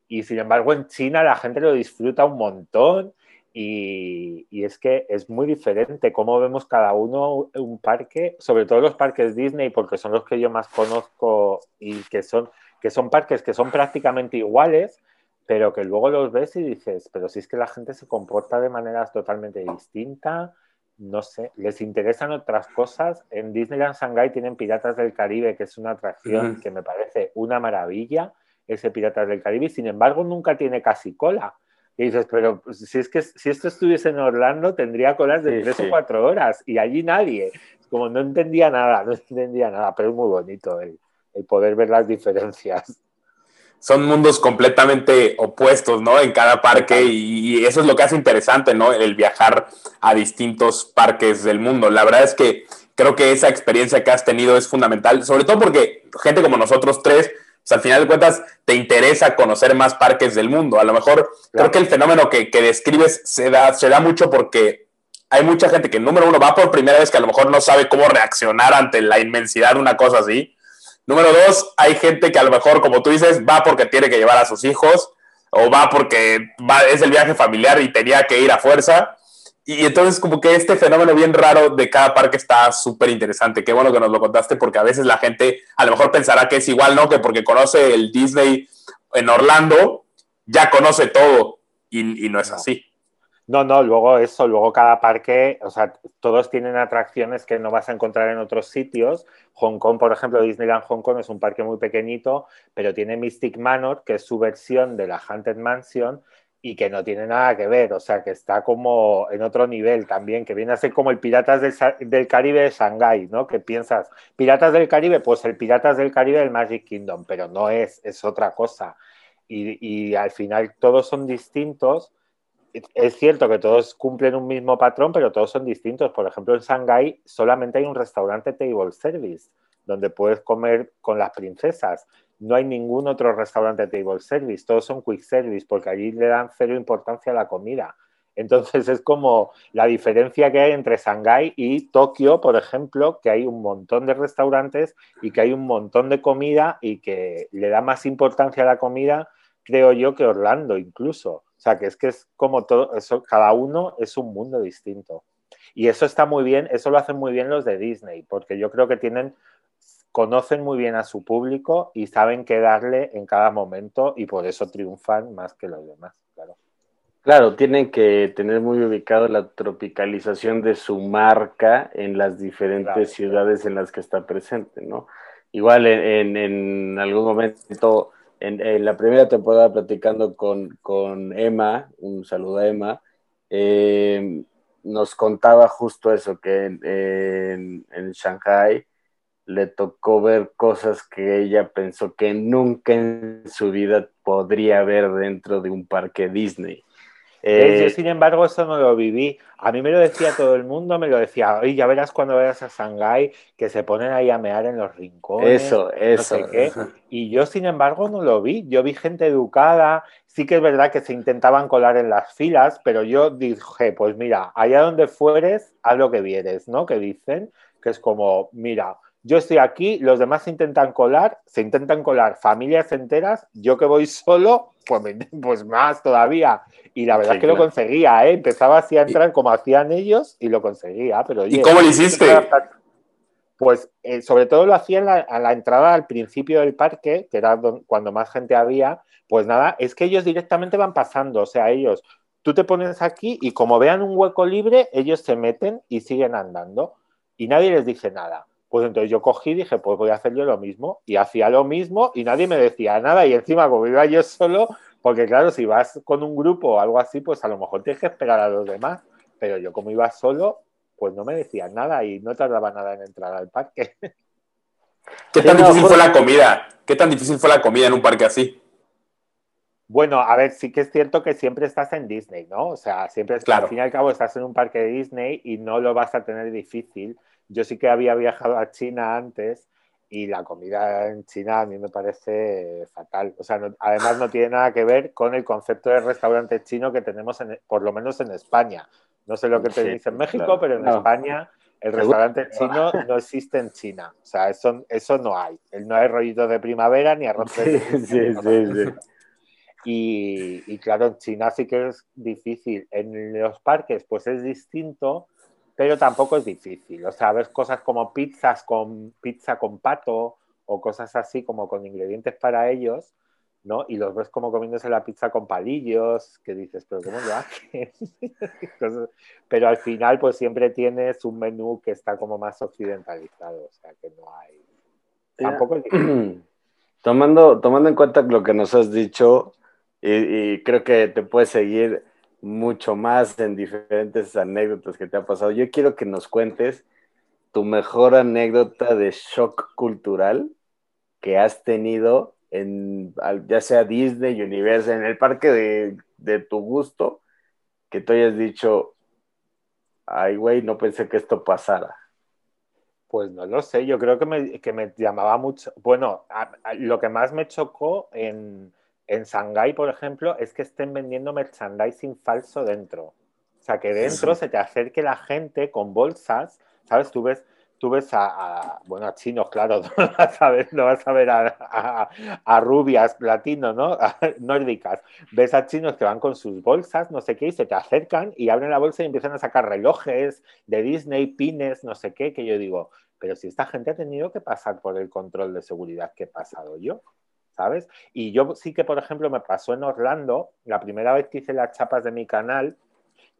Speaker 3: Y sin embargo en China la gente lo disfruta un montón y, es que es muy diferente cómo vemos cada uno un parque, sobre todo los parques Disney, porque son los que yo más conozco y que son, que son parques que son prácticamente iguales, pero que luego los ves y dices, pero si es que la gente se comporta de maneras totalmente distintas, no sé, les interesan otras cosas. En Disneyland Shanghai tienen Piratas del Caribe, que es una atracción que me parece una maravilla, ese Piratas del Caribe, y sin embargo nunca tiene casi cola. Y dices, pero pues, si es que si esto estuviese en Orlando, tendría colas de tres o cuatro horas y allí nadie. Como no entendía nada, no entendía nada, pero es muy bonito el, poder ver las diferencias.
Speaker 2: Son mundos completamente opuestos, ¿no? En cada parque y, eso es lo que hace interesante, ¿no? El viajar a distintos parques del mundo. La verdad es que creo que esa experiencia que has tenido es fundamental, sobre todo porque gente como nosotros tres, al final de cuentas, te interesa conocer más parques del mundo. A lo mejor creo que el fenómeno que, describes se da, se da mucho porque hay mucha gente que, número uno, va por primera vez que a lo mejor no sabe cómo reaccionar ante la inmensidad de una cosa así. Número dos, hay gente que a lo mejor, como tú dices, va porque tiene que llevar a sus hijos o va porque va, es el viaje familiar y tenía que ir a fuerza. Y entonces como que este fenómeno bien raro de cada parque está súper interesante. Qué bueno que nos lo contaste porque a veces la gente a lo mejor pensará que es igual, ¿no? Que porque conoce el Disney en Orlando, ya conoce todo y, no es así.
Speaker 3: No, no, luego eso, luego cada parque, o sea, todos tienen atracciones que no vas a encontrar en otros sitios. Hong Kong, por ejemplo, Disneyland Hong Kong es un parque muy pequeñito, pero tiene Mystic Manor, que es su versión de la Haunted Mansion, y que no tiene nada que ver, o sea, que está como en otro nivel también, que viene a ser como el Piratas del, Caribe de Shanghái, ¿no? Que piensas, Piratas del Caribe, pues el Piratas del Caribe del Magic Kingdom, pero no es, es otra cosa. Y, al final todos son distintos. Es cierto que todos cumplen un mismo patrón, pero todos son distintos. Por ejemplo, en Shanghái solamente hay un restaurante table service, donde puedes comer con las princesas no hay ningún otro restaurante table service, todos son quick service, porque allí le dan cero importancia a la comida. Entonces es como la diferencia que hay entre Shanghái y Tokio, por ejemplo, que hay un montón de restaurantes y que hay un montón de comida y que le da más importancia a la comida, creo yo, que Orlando incluso. O sea, que es que es como todo, eso, cada uno es un mundo distinto. Y eso está muy bien, eso lo hacen muy bien los de Disney, porque yo creo que tienen conocen muy bien a su público y saben qué darle en cada momento y por eso triunfan más que los demás, claro.
Speaker 1: Claro, tienen que tener muy ubicado la tropicalización de su marca en las diferentes ciudades en las que está presente, ¿no? Igual en, algún momento, en, la primera temporada platicando con, Emma, un saludo a Emma, eh, nos contaba justo eso, que en, en, Shanghai le tocó ver cosas que ella pensó que nunca en su vida podría ver dentro de un parque Disney.
Speaker 3: yo, eh, sin embargo, eso no lo viví. A mí me lo decía todo el mundo, me lo decía, oye, ya verás cuando vayas a Shanghái que se ponen ahí a mear en los rincones.
Speaker 1: Eso, eso.
Speaker 3: Y yo, sin embargo, no lo vi. Yo vi gente educada. Sí que es verdad que se intentaban colar en las filas, pero yo dije, pues mira, allá donde fueres, haz lo que vieres, ¿no? Que dicen, que es como, mira, yo estoy aquí, los demás se intentan colar, se intentan colar familias enteras, yo que voy solo, pues, pues más todavía. Y la verdad es que lo conseguía, ¿eh? empezaba así a entrar como hacían ellos y lo conseguía. Pero,
Speaker 2: ¿Y cómo lo hiciste?
Speaker 3: Pues eh, sobre todo lo hacía a la entrada al principio del parque, que era cuando más gente había. Pues nada, es que ellos directamente van pasando, o sea, ellos, tú te pones aquí y como vean un hueco libre, ellos se meten y siguen andando y nadie les dice nada. Pues entonces yo cogí y dije, pues voy a hacer yo lo mismo. Y hacía lo mismo y nadie me decía nada. Y encima, como iba yo solo, porque claro, si vas con un grupo o algo así, pues a lo mejor tienes que esperar a los demás. Pero yo como iba solo, pues no me decían nada y no tardaba nada en entrar al parque.
Speaker 2: ¿Qué tan difícil fue la comida? ¿Qué tan difícil fue la comida en un parque así?
Speaker 3: Bueno, a ver, sí que es cierto que siempre estás en Disney, ¿no? O sea, siempre, claro. al fin y al cabo, estás en un parque de Disney y no lo vas a tener difícil yo sí que había viajado a China antes y la comida en China a mí me parece fatal. O sea, además no tiene nada que ver con el concepto de restaurante chino que tenemos, en, por lo menos en España. No sé lo que te dice en México, pero en España el restaurante chino no existe en China. O sea, eso, eso no hay. No hay rollitos de primavera ni arroz de... Sí, sí, sí, y, y claro, en China sí que es difícil. En los parques, pues es distinto pero tampoco es difícil. O sea, ves cosas como pizzas con pizza con pato o cosas así como con ingredientes para ellos, ¿no? Y los ves como comiéndose la pizza con palillos, que dices, pero ¿cómo lo hacen? pero al final, pues siempre tienes un menú que está como más occidentalizado, o sea, que no hay... Tampoco es difícil.
Speaker 1: Tomando, tomando en cuenta lo que nos has dicho, y, y creo que te puedes seguir mucho más en diferentes anécdotas que te ha pasado. Yo quiero que nos cuentes tu mejor anécdota de shock cultural que has tenido en ya sea Disney, Universal, en el parque de, de tu gusto, que tú hayas dicho, ay güey, no pensé que esto pasara.
Speaker 3: Pues no lo sé, yo creo que me, que me llamaba mucho, bueno, lo que más me chocó en, en Shanghái, por ejemplo, es que estén vendiendo merchandising falso dentro. O sea, que dentro se te acerque la gente con bolsas, ¿sabes? Tú ves, tú ves a, bueno, a chinos, claro, no vas a ver, no vas a, ver a, rubias, platinos, ¿no? nórdicas. Ves a chinos que van con sus bolsas, no sé qué, y se te acercan y abren la bolsa y empiezan a sacar relojes de Disney, pines, no sé qué, que yo digo, pero si esta gente ha tenido que pasar por el control de seguridad que he pasado yo. ¿Sabes? Y yo sí que, por ejemplo, me pasó en Orlando, la primera vez que hice las chapas de mi canal,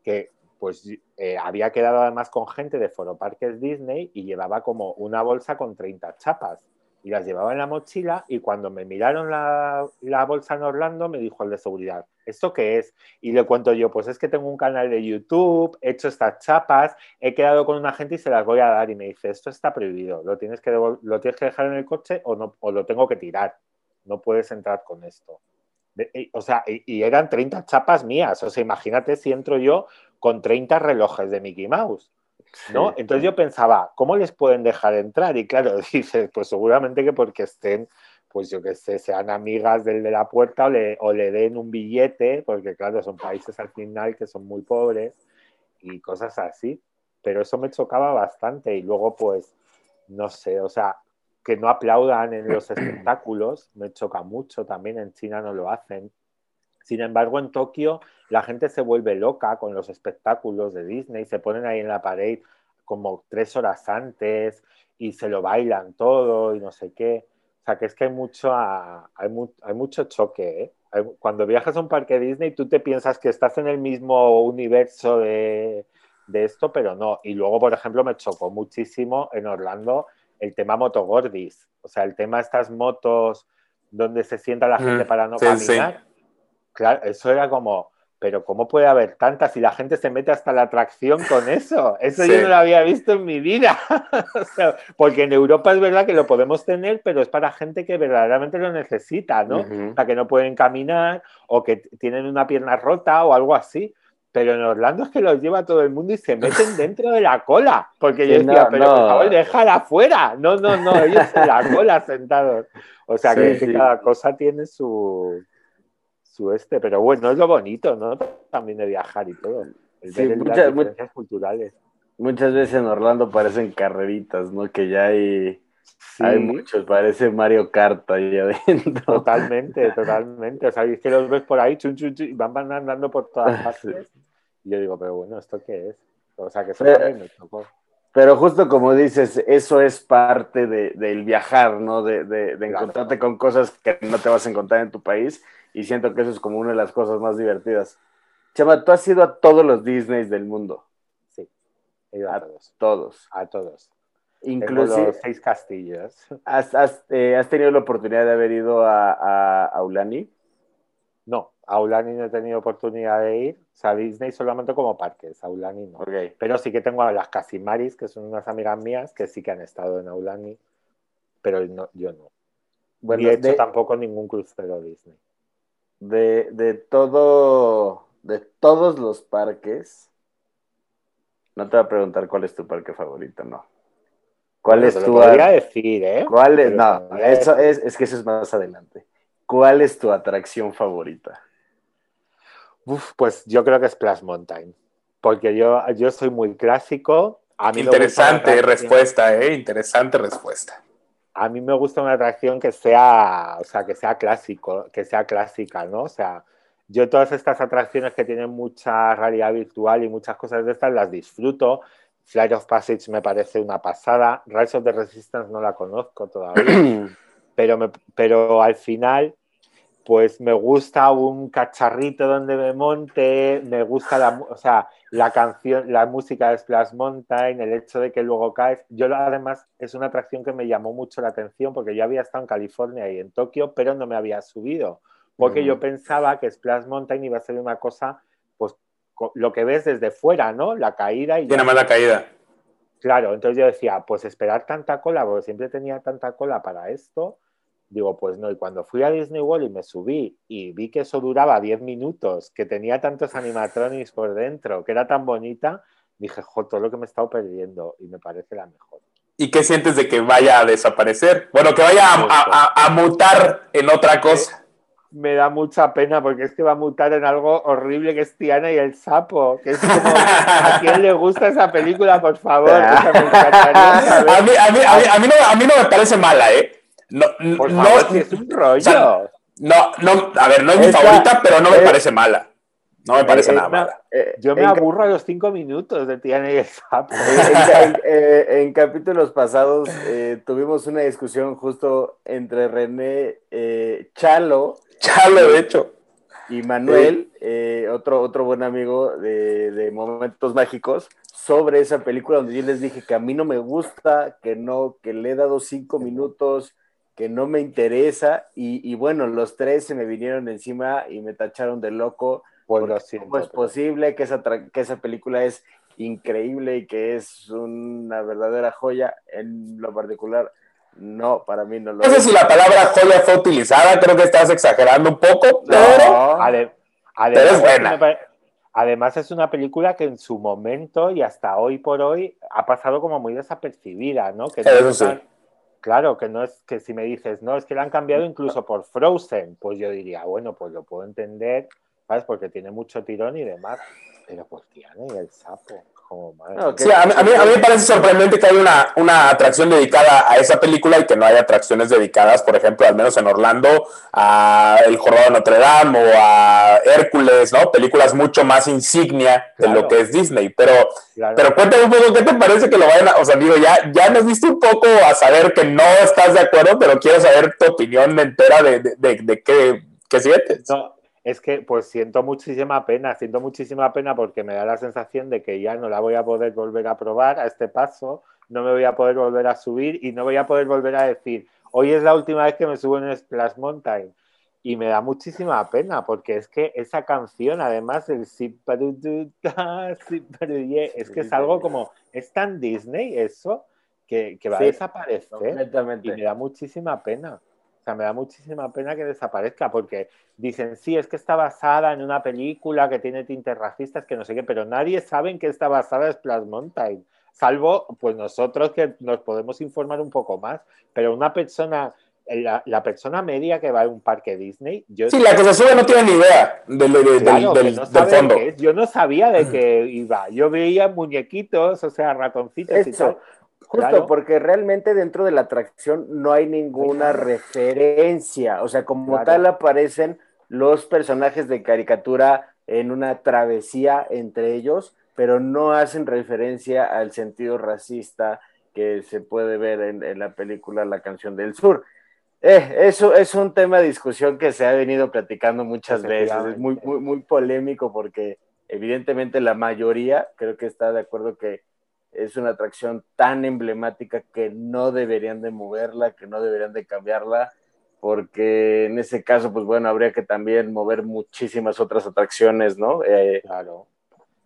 Speaker 3: que pues eh, había quedado además con gente de Foro Parques Disney y llevaba como una bolsa con 30 chapas. Y las llevaba en la mochila y cuando me miraron la, la bolsa en Orlando me dijo el de seguridad, ¿esto qué es? Y le cuento yo, pues es que tengo un canal de YouTube, he hecho estas chapas, he quedado con una gente y se las voy a dar. Y me dice, esto está prohibido, lo tienes que, lo tienes que dejar en el coche o, no, o lo tengo que tirar no puedes entrar con esto. o sea, y, eran 30 chapas mías. O sea, imagínate si entro yo con 30 relojes de Mickey Mouse. ¿no? Entonces yo pensaba, ¿cómo les pueden dejar entrar? Y claro, dices, pues seguramente que porque estén, pues yo que sé, sean amigas del de la puerta o le, o le den un billete, porque claro, son países al final que son muy pobres y cosas así. Pero eso me chocaba bastante y luego pues, no sé, o sea, que no aplaudan en los espectáculos, me choca mucho, también en China no lo hacen. Sin embargo, en Tokio la gente se vuelve loca con los espectáculos de Disney, se ponen ahí en la pared como tres horas antes y se lo bailan todo y no sé qué. O sea, que es que hay mucho, hay, mucho choque. ¿eh? Cuando viajas a un parque Disney, tú te piensas que estás en el mismo universo de, de esto, pero no. Y luego, por ejemplo, me chocó muchísimo en Orlando el tema motogordis, o sea, el tema de estas motos donde se sienta la gente para no caminar. Claro, eso era como, pero ¿cómo puede haber tantas si la gente se mete hasta la atracción con eso? Eso yo no lo había visto en mi vida. porque en Europa es verdad que lo podemos tener, pero es para gente que verdaderamente lo necesita, ¿no? O sea, que no pueden caminar o que tienen una pierna rota o algo así. Pero en Orlando es que los lleva todo el mundo y se meten dentro de la cola. Porque yo decía, pero por favor, déjala afuera. No, no, no, ellos en la cola sentados. O sea, que cada cosa tiene su, este, pero bueno, es lo bonito, ¿no? También de viajar y todo.
Speaker 1: muchas, culturales. Muchas veces en Orlando parecen carreritas, ¿no? Que ya hay, hay muchos, parece Mario Kart ahí adentro.
Speaker 3: Totalmente, totalmente. O sea, es que los ves por ahí, chun, chun, y van, andando por todas partes. Y yo digo, pero bueno, ¿esto qué es? O sea, que eso también me tocó.
Speaker 1: Pero justo como dices, eso es parte de, del viajar, ¿no? De, de, de encontrarte con cosas que no te vas a encontrar en tu país y siento que eso es como una de las cosas más divertidas. Chama, tú has ido a todos los Disneys del mundo.
Speaker 3: Sí, he ido a, todos.
Speaker 1: Todos.
Speaker 3: A todos.
Speaker 1: Inclusive.
Speaker 3: seis castillos.
Speaker 1: Eh, ¿Has, tenido la oportunidad de haber ido a, a, Aulani?
Speaker 3: No, a Aulani no he tenido oportunidad de ir. O sea, Disney solamente como parques, Aulani no. Pero sí que tengo a las Casimaris, que son unas amigas mías, que sí que han estado en Aulani, pero yo no. Bueno, he hecho tampoco ningún crucero Disney
Speaker 1: de, de todo, de todos los parques, no te voy a preguntar cuál es tu parque favorito, no. ¿Cuál es tu
Speaker 3: podría decir, ¿eh?
Speaker 1: ¿Cuál es? No, eso es, es que eso es más adelante. ¿Cuál es tu atracción favorita?
Speaker 3: Uf, pues yo creo que es Splash Mountain. Porque yo, yo soy muy clásico.
Speaker 2: A mí Interesante respuesta, ¿eh? Interesante respuesta
Speaker 3: a mí me gusta una atracción que sea, o sea, que sea clásico, que sea clásica, ¿no? O sea, yo todas estas atracciones que tienen mucha realidad virtual y muchas cosas de estas las disfruto. Flight of Passage me parece una pasada. Rise of the Resistance no la conozco todavía. pero, me, pero al final pues me gusta un cacharrito donde me monte, me gusta la, o sea, la canción, la música de Splash Mountain, el hecho de que luego caes. Yo además es una atracción que me llamó mucho la atención porque yo había estado en California y en Tokio, pero no me había subido, porque yo pensaba que Splash Mountain iba a ser una cosa, lo que ves desde fuera, ¿no? La caída y...
Speaker 2: Tiene más la caída.
Speaker 3: Claro, entonces yo decía, pues esperar tanta cola, porque siempre tenía tanta cola para esto, Digo, pues no, y cuando fui a Disney World y me subí y vi que eso duraba 10 minutos, que tenía tantos animatronics por dentro, que era tan bonita, dije, jo, todo lo que me he estado perdiendo y me parece la mejor.
Speaker 2: ¿Y qué sientes de que vaya a desaparecer? Bueno, que vaya a, mutar en otra cosa.
Speaker 3: Me, da mucha pena porque es que va a mutar en algo horrible que es Tiana y el sapo. Que es como, ¿a quién le gusta esa película, por favor? a,
Speaker 2: mí, a, mí, no, a mí no me parece mala, ¿eh? No,
Speaker 3: no, es un rollo.
Speaker 2: no, no, a ver, no es mi favorita, pero no me parece mala. No me parece nada mala.
Speaker 3: Eh, yo me aburro a los cinco minutos de Tiana y el sapo.
Speaker 1: Eh, en, capítulos pasados eh, tuvimos una discusión justo entre René Chalo.
Speaker 2: Chalo, de hecho.
Speaker 1: Y Manuel, otro, otro buen amigo de, de, Momentos Mágicos, sobre esa película donde yo les dije que a mí no me gusta, que no, que le he dado cinco minutos que no me interesa y, bueno, los tres se me vinieron encima y me tacharon de loco.
Speaker 3: Pues
Speaker 1: ¿Cómo es posible que esa, que esa película es increíble y que es una verdadera joya en lo particular? No, para mí no lo
Speaker 2: es. No sé si la palabra joya fue utilizada, creo que estás exagerando un poco, pero,
Speaker 3: además, es buena. Además es una película que en su momento y hasta hoy por hoy ha pasado como muy desapercibida, ¿no? Que no sí. Claro, que no es que si me dices, no, es que la han cambiado incluso por Frozen, pues yo diría, bueno, pues lo puedo entender, ¿sabes? Porque tiene mucho tirón y demás. Pero pues Tiana y el sapo
Speaker 2: sí, a, mí, a, mí, me parece sorprendente que haya una, una, atracción dedicada a esa película y que no haya atracciones dedicadas, por ejemplo, al menos en Orlando, a El Jorobado de Notre Dame o a Hércules, ¿no? Películas mucho más insignia de lo que es Disney. Pero, pero cuéntame un poco, ¿qué te parece que lo vayan a, o sea, digo, ya, ya nos diste un poco a saber que no estás de acuerdo, pero quiero saber tu opinión entera de, de, de, de qué, qué sientes.
Speaker 3: No es que pues siento muchísima pena, siento muchísima pena porque me da la sensación de que ya no la voy a poder volver a probar a este paso, no me voy a poder volver a subir y no voy a poder volver a decir, hoy es la última vez que me subo en Splash Mountain. y me da muchísima pena porque es que esa canción, además del es que es algo como, es tan Disney eso que, va a desaparecer y me da muchísima pena. O sea, me da muchísima pena que desaparezca porque dicen, sí, es que está basada en una película que tiene tintes racistas, que no sé qué, pero nadie sabe en qué está basada Splash Mountain, salvo pues nosotros que nos podemos informar un poco más, pero una persona la, persona media que va a un parque Disney.
Speaker 2: Yo sí, la que se sube no tiene ni idea del, fondo.
Speaker 3: Yo no sabía de qué iba. Yo veía muñequitos, o sea, ratoncitos y tal.
Speaker 1: Justo, porque realmente dentro de la atracción no hay ninguna referencia. O sea, como tal aparecen los personajes de caricatura en una travesía entre ellos, pero no hacen referencia al sentido racista que se puede ver en, la película La canción del sur. Eh, eso es un tema de discusión que se ha venido platicando muchas veces. Es muy, muy, muy polémico porque evidentemente la mayoría creo que está de acuerdo que es una atracción tan emblemática que no deberían de moverla, que no deberían de cambiarla, porque en ese caso, pues bueno, habría que también mover muchísimas otras atracciones, ¿no?
Speaker 3: Eh, claro.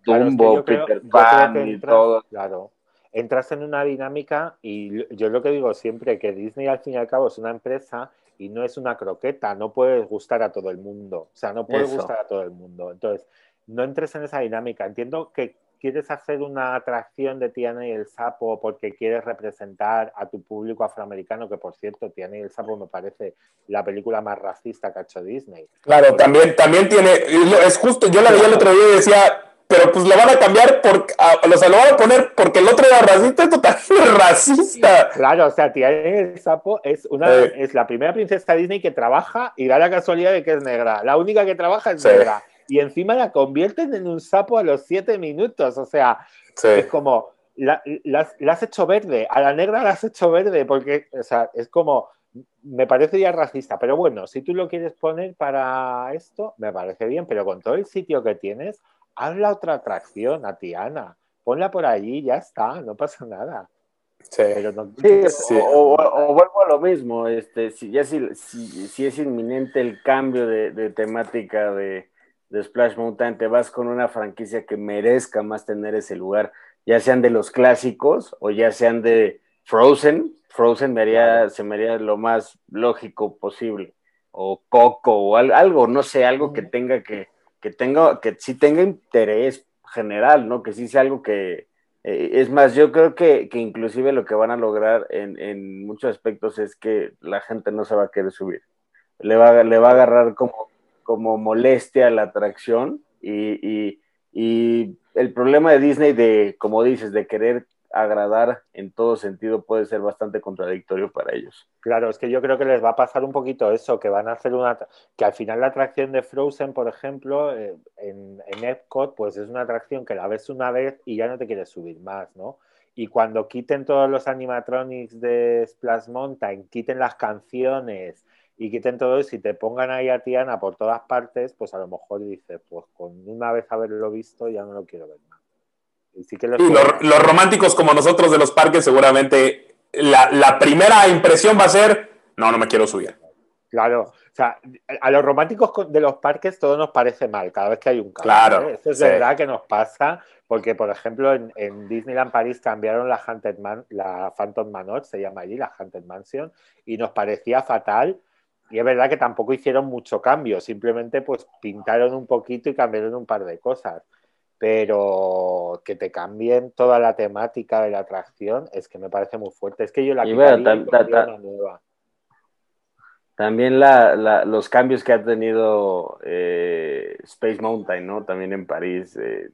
Speaker 1: Dumbo, Peter Pan y todo.
Speaker 3: Claro. Entras en una dinámica y yo lo que digo siempre, que Disney al fin y al cabo es una empresa y no es una croqueta, no puedes gustar a todo el mundo, o sea, no puedes gustar a todo el mundo. Entonces, no entres en esa dinámica. Entiendo que quieres hacer una atracción de Tiana y el Sapo porque quieres representar a tu público afroamericano, que por cierto, Tiana y el Sapo me parece la película más racista que ha hecho Disney.
Speaker 2: Claro, también, también tiene, es justo, yo la veía el otro día y decía, pero pues lo van a cambiar, porque, o sea, lo van a poner porque el otro era racista, es racista.
Speaker 3: Claro, o sea, Tiana y el Sapo es, una, es la primera princesa Disney que trabaja y da la casualidad de que es negra. La única que trabaja es negra y encima la convierten en un sapo a los siete minutos. O sea, es como, la, has hecho verde, a la negra la has hecho verde, porque, o sea, es como, me parece ya racista, pero bueno, si tú lo quieres poner para esto, me parece bien, pero con todo el sitio que tienes, haz la otra atracción a Tiana, ponla por allí, ya está, no pasa nada.
Speaker 1: Sí. O, vuelvo a lo mismo, este, si ya si, si, es inminente el cambio de temática de, de Splash Mountain, te vas con una franquicia que merezca más tener ese lugar, ya sean de los clásicos o ya sean de Frozen. Frozen me haría, se me haría lo más lógico posible. O Coco o algo, no sé, algo que tenga que, que tenga, que sí tenga interés general, ¿no? Que sí sea algo que, eh, es más, yo creo que, que, inclusive lo que van a lograr en, en, muchos aspectos es que la gente no se va a querer subir. Le va, le va a agarrar como como molestia la atracción y, el problema de Disney de, como dices, de querer agradar en todo sentido puede ser bastante contradictorio para ellos.
Speaker 3: Claro, es que yo creo que les va a pasar un poquito eso, que van a hacer una... que al final la atracción de Frozen, por ejemplo, eh, en, en Epcot, pues es una atracción que la ves una vez y ya no te quieres subir más, ¿no? Y cuando quiten todos los animatronics de Splash Mountain, quiten las canciones, y quiten todo eso y te pongan ahí a Tiana por todas partes, pues a lo mejor dices, pues con una vez haberlo visto ya no lo quiero ver más.
Speaker 2: Y, sí que los, románticos como nosotros de los parques seguramente la, primera impresión va a ser, no, no me quiero subir.
Speaker 3: Claro, o sea, a los románticos de los parques todo nos parece mal cada vez que hay un
Speaker 2: cambio. Claro.
Speaker 3: ¿eh? Eso es verdad que nos pasa, porque por ejemplo en, Disneyland París cambiaron la Haunted Man, la Phantom Manor, se llama allí, la Haunted Mansion, y nos parecía fatal y es verdad que tampoco hicieron mucho cambio, simplemente pues pintaron un poquito y cambiaron un par de cosas. Pero que te cambien toda la temática de la atracción es que me parece muy fuerte. Es que yo la quitaría nueva.
Speaker 1: También la, los cambios que ha tenido eh, Space Mountain, ¿no? También en París. Eh,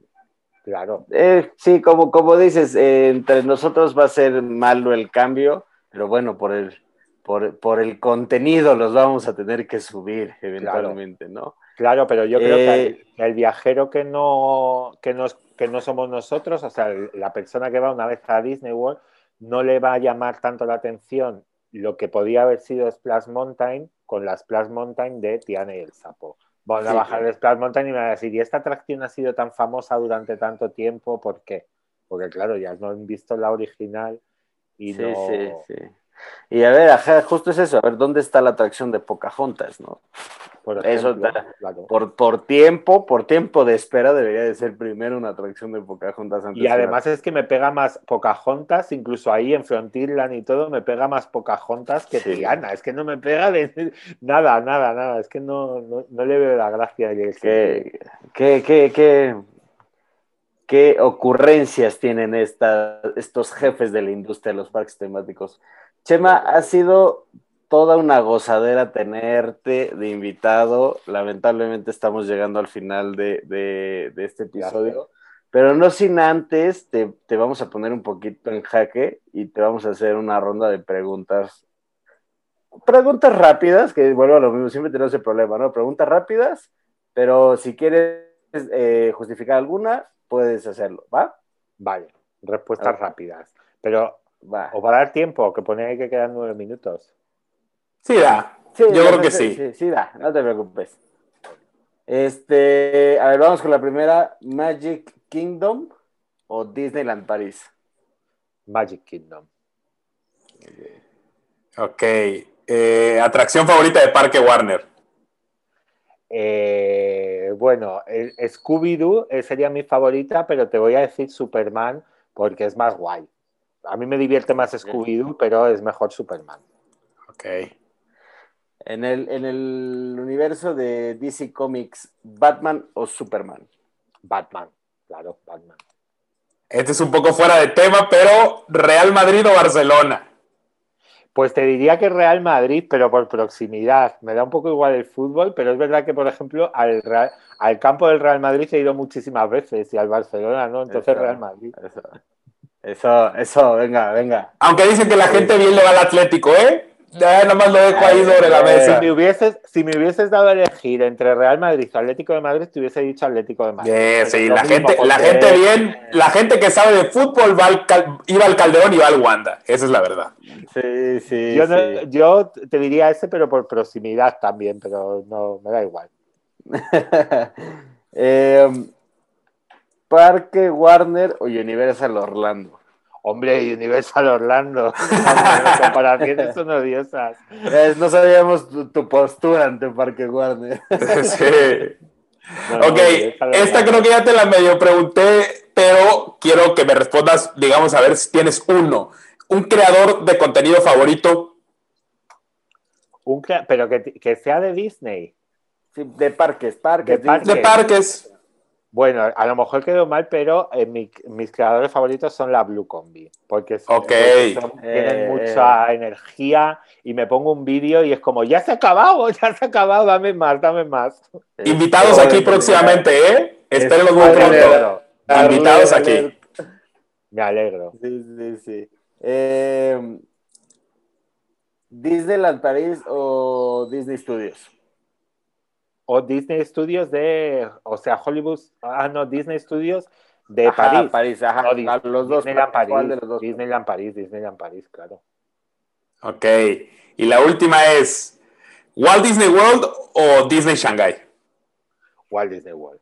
Speaker 3: claro.
Speaker 1: Eh, sí, como, como dices, entre nosotros va a ser malo el cambio, pero bueno, por el, por, el contenido los vamos a tener que subir eventualmente, ¿no?
Speaker 3: Claro, pero yo creo que eh, el, viajero que no, que, que no somos nosotros, o sea, la persona que va una vez a Disney World, no le va a llamar tanto la atención lo que podía haber sido Splash Mountain con la Splash Mountain de Tiana y el Sapo. Van a bajar el Splash Mountain y me van a decir, ¿y esta atracción ha sido tan famosa durante tanto tiempo? ¿Por qué? Porque claro, ya no han visto la original y no... Sí, sí.
Speaker 1: Y a ver, justo es eso, a ver, ¿dónde está la atracción de Pocahontas, no? Por eso, por, por, tiempo, por tiempo de espera debería de ser primero una atracción de Pocahontas.
Speaker 3: Antes y además es que me pega más Pocahontas, incluso ahí en Frontierland y todo, me pega más Pocahontas que Triana. Es que no me pega de nada, nada, nada. Es que no, no, le veo la gracia.
Speaker 1: ¿Qué, qué, qué, qué, ocurrencias tienen estos jefes de la industria de los parques temáticos? Chema, ha sido toda una gozadera tenerte de invitado. Lamentablemente estamos llegando al final de, este episodio, pero no sin antes te, vamos a poner un poquito en jaque y te vamos a hacer una ronda de preguntas. Preguntas rápidas, que vuelvo a lo mismo, siempre tenemos ese problema, ¿no? Preguntas rápidas, pero si quieres eh, justificar alguna, puedes hacerlo, ¿va?
Speaker 3: Vale, respuestas rápidas. Pero, va. o para dar tiempo, que pone que quedan nueve minutos.
Speaker 2: Sí da. Yo creo que sí.
Speaker 1: sí. Sí, da, no te preocupes. Este, a ver, vamos con la primera. Magic Kingdom o Disneyland París.
Speaker 3: Magic Kingdom.
Speaker 2: Ok. Eh, atracción favorita de Parque Warner.
Speaker 3: Eh, bueno, Scooby-Doo eh, sería mi favorita, pero te voy a decir Superman porque es más guay. A mí me divierte más Scooby-Doo, pero es mejor Superman.
Speaker 2: Ok.
Speaker 1: En el, en el universo de DC Comics, ¿Batman o Superman?
Speaker 3: Batman, claro, Batman.
Speaker 2: Este es un poco fuera de tema, pero ¿Real Madrid o Barcelona?
Speaker 3: Pues te diría que Real Madrid, pero por proximidad. Me da un poco igual el fútbol, pero es verdad que, por ejemplo, al, al campo del Real Madrid he ido muchísimas veces y al Barcelona, ¿no? Entonces Real Madrid.
Speaker 1: Eso, eso, eso, venga, venga.
Speaker 2: Aunque dicen que la gente bien le va al Atlético, ¿eh? Ya nomás lo dejo ahí sobre la mesa.
Speaker 3: Si me, hubieses, si me hubieses dado a elegir entre Real Madrid y Atlético de Madrid, te hubiese dicho Atlético de Madrid.
Speaker 2: sí, la gente, la gente bien, la gente que sabe de fútbol va al, iba al Calderón y va al Wanda. Esa es la verdad.
Speaker 1: Sí, sí.
Speaker 3: Yo, yo te diría ese, pero por proximidad también, pero no, me da igual.
Speaker 1: Eh, Parque Warner o Universal Orlando.
Speaker 3: Hombre, Universal Orlando. Comparaciones son odiosas.
Speaker 1: no sabíamos tu, postura ante Parque Warner.
Speaker 2: sí. ok, esta creo que ya te la medio pregunté, pero quiero que me respondas, digamos, a ver si tienes uno. Un creador de contenido favorito.
Speaker 3: Un pero que, sea de Disney.
Speaker 1: de parques, parques.
Speaker 2: De parques. De parques.
Speaker 3: Bueno, a lo mejor quedó mal, pero eh, mis creadores favoritos son la Blue Combi, porque, tienen eh, mucha energía y me pongo un vídeo y es como, ya se ha acabado, ya se ha acabado, dame más, dame más.
Speaker 2: Invitados aquí próximamente, ¿eh? Espérenlo muy pronto. Invitados aquí.
Speaker 3: Me alegro.
Speaker 1: Sí, sí, sí. Eh, ¿Disneyland París o Disney Studios?
Speaker 3: O Disney Studios de, o sea, Hollywood, ah, no, Disney Studios de París.
Speaker 1: París, ajá,
Speaker 3: los dos. Disneyland París, Disneyland París, Disneyland París, claro.
Speaker 2: Ok, y la última es, ¿Walt Disney World o Disney Shanghai?
Speaker 3: Walt Disney World.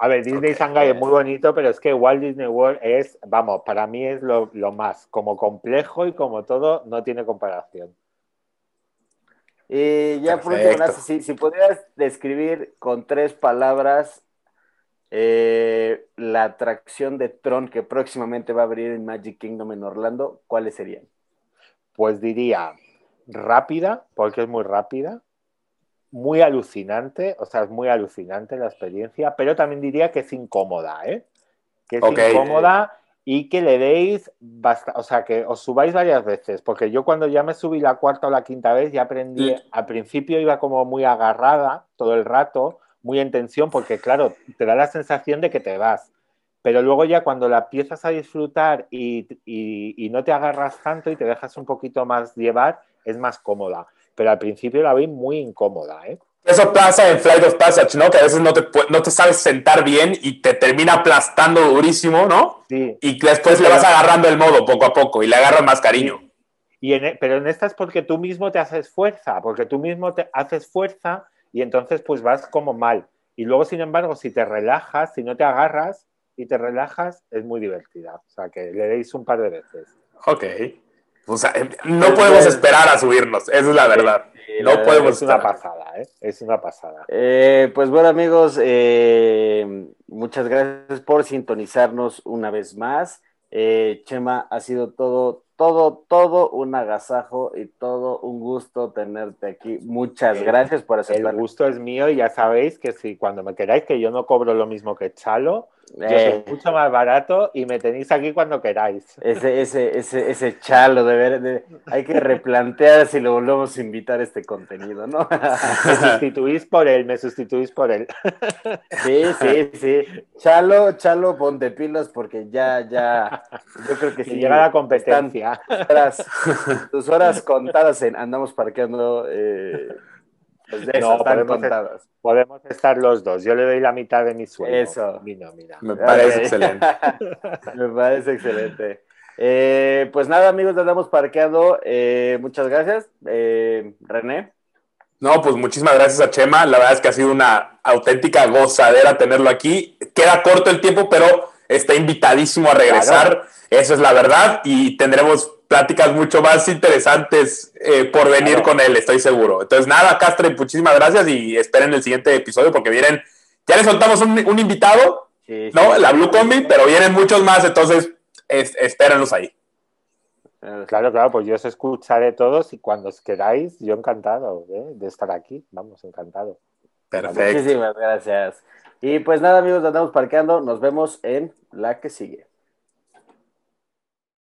Speaker 3: A ver, Disney Shanghai es muy bonito, pero es que Walt Disney World es, vamos, para mí es lo, lo más, como complejo y como todo, no tiene comparación.
Speaker 1: Y ya por último, si, si pudieras describir con tres palabras eh, la atracción de Tron que próximamente va a abrir en Magic Kingdom en Orlando, ¿cuáles serían?
Speaker 3: Pues diría rápida, porque es muy rápida, muy alucinante, o sea, es muy alucinante la experiencia, pero también diría que es incómoda, ¿eh? Que es incómoda y que le deis, o sea, que os subáis varias veces, porque yo cuando ya me subí la cuarta o la quinta vez ya aprendí, al principio iba como muy agarrada todo el rato, muy en tensión, porque claro, te da la sensación de que te vas, pero luego ya cuando la empiezas a disfrutar y, y no te agarras tanto y te dejas un poquito más llevar, es más cómoda, pero al principio la vi muy incómoda, ¿eh?
Speaker 2: Eso pasa en Flight of Passage, ¿no? Que a veces no te, no te sabes sentar bien y te termina aplastando durísimo, ¿no?
Speaker 3: Sí.
Speaker 2: Y después le vas agarrando el modo poco a poco y le agarras más cariño.
Speaker 3: Y e, pero en esta es porque tú mismo te haces fuerza, porque tú mismo te haces fuerza y entonces pues vas como mal. Y luego, sin embargo, si te relajas, si no te agarras y te relajas, es muy divertida. O sea, que le deis un par de veces.
Speaker 2: Ok. O sea, no podemos esperar a subirnos, esa es la verdad. no podemos.
Speaker 3: Es una pasada, ¿eh? Es una pasada.
Speaker 1: Eh, pues bueno, amigos, eh, muchas gracias por sintonizarnos una vez más. Eh, Chema, ha sido todo, todo, todo un agasajo y todo un gusto tenerte aquí. Muchas gracias por aceptar.
Speaker 3: El gusto es mío y ya sabéis que si cuando me queráis, que yo no cobro lo mismo que Chalo, yo soy eh. mucho más barato y me tenéis aquí cuando queráis.
Speaker 1: Ese, ese, ese, ese chalo, de ver, hay que replantear si lo volvemos a invitar a este contenido, ¿no?
Speaker 3: me sustituís por él, me sustituís por él.
Speaker 1: Sí, sí, sí. Chalo, chalo, ponte pilas porque ya, ya, yo creo que
Speaker 3: si llega la competencia.
Speaker 1: tus horas contadas en andamos parqueando. Eh,
Speaker 3: pues no, podemos, estar los dos. Yo le doy la mitad de mi sueldo.
Speaker 1: Eso.
Speaker 2: Me parece excelente.
Speaker 1: Me parece excelente. Eh, pues nada, amigos, nos andamos parqueando. Eh, muchas gracias. Eh, René.
Speaker 2: No, pues muchísimas gracias a Chema. La verdad es que ha sido una auténtica gozadera tenerlo aquí. Queda corto el tiempo, pero está invitadísimo a regresar. Eso es la verdad. Y tendremos pláticas mucho más interesantes eh, por venir con él, estoy seguro. Entonces, nada, Castre, muchísimas gracias y esperen el siguiente episodio porque vienen, ya le soltamos un, invitado, ¿no? la Blue Combi, pero vienen muchos más, entonces espérenlos ahí.
Speaker 3: Claro, claro, pues yo os escucharé todos y cuando os queráis, yo encantado ¿eh? de estar aquí, vamos, encantado.
Speaker 1: Perfecto. Muchísimas gracias. Y pues nada, amigos, andamos parqueando, nos vemos en la que sigue.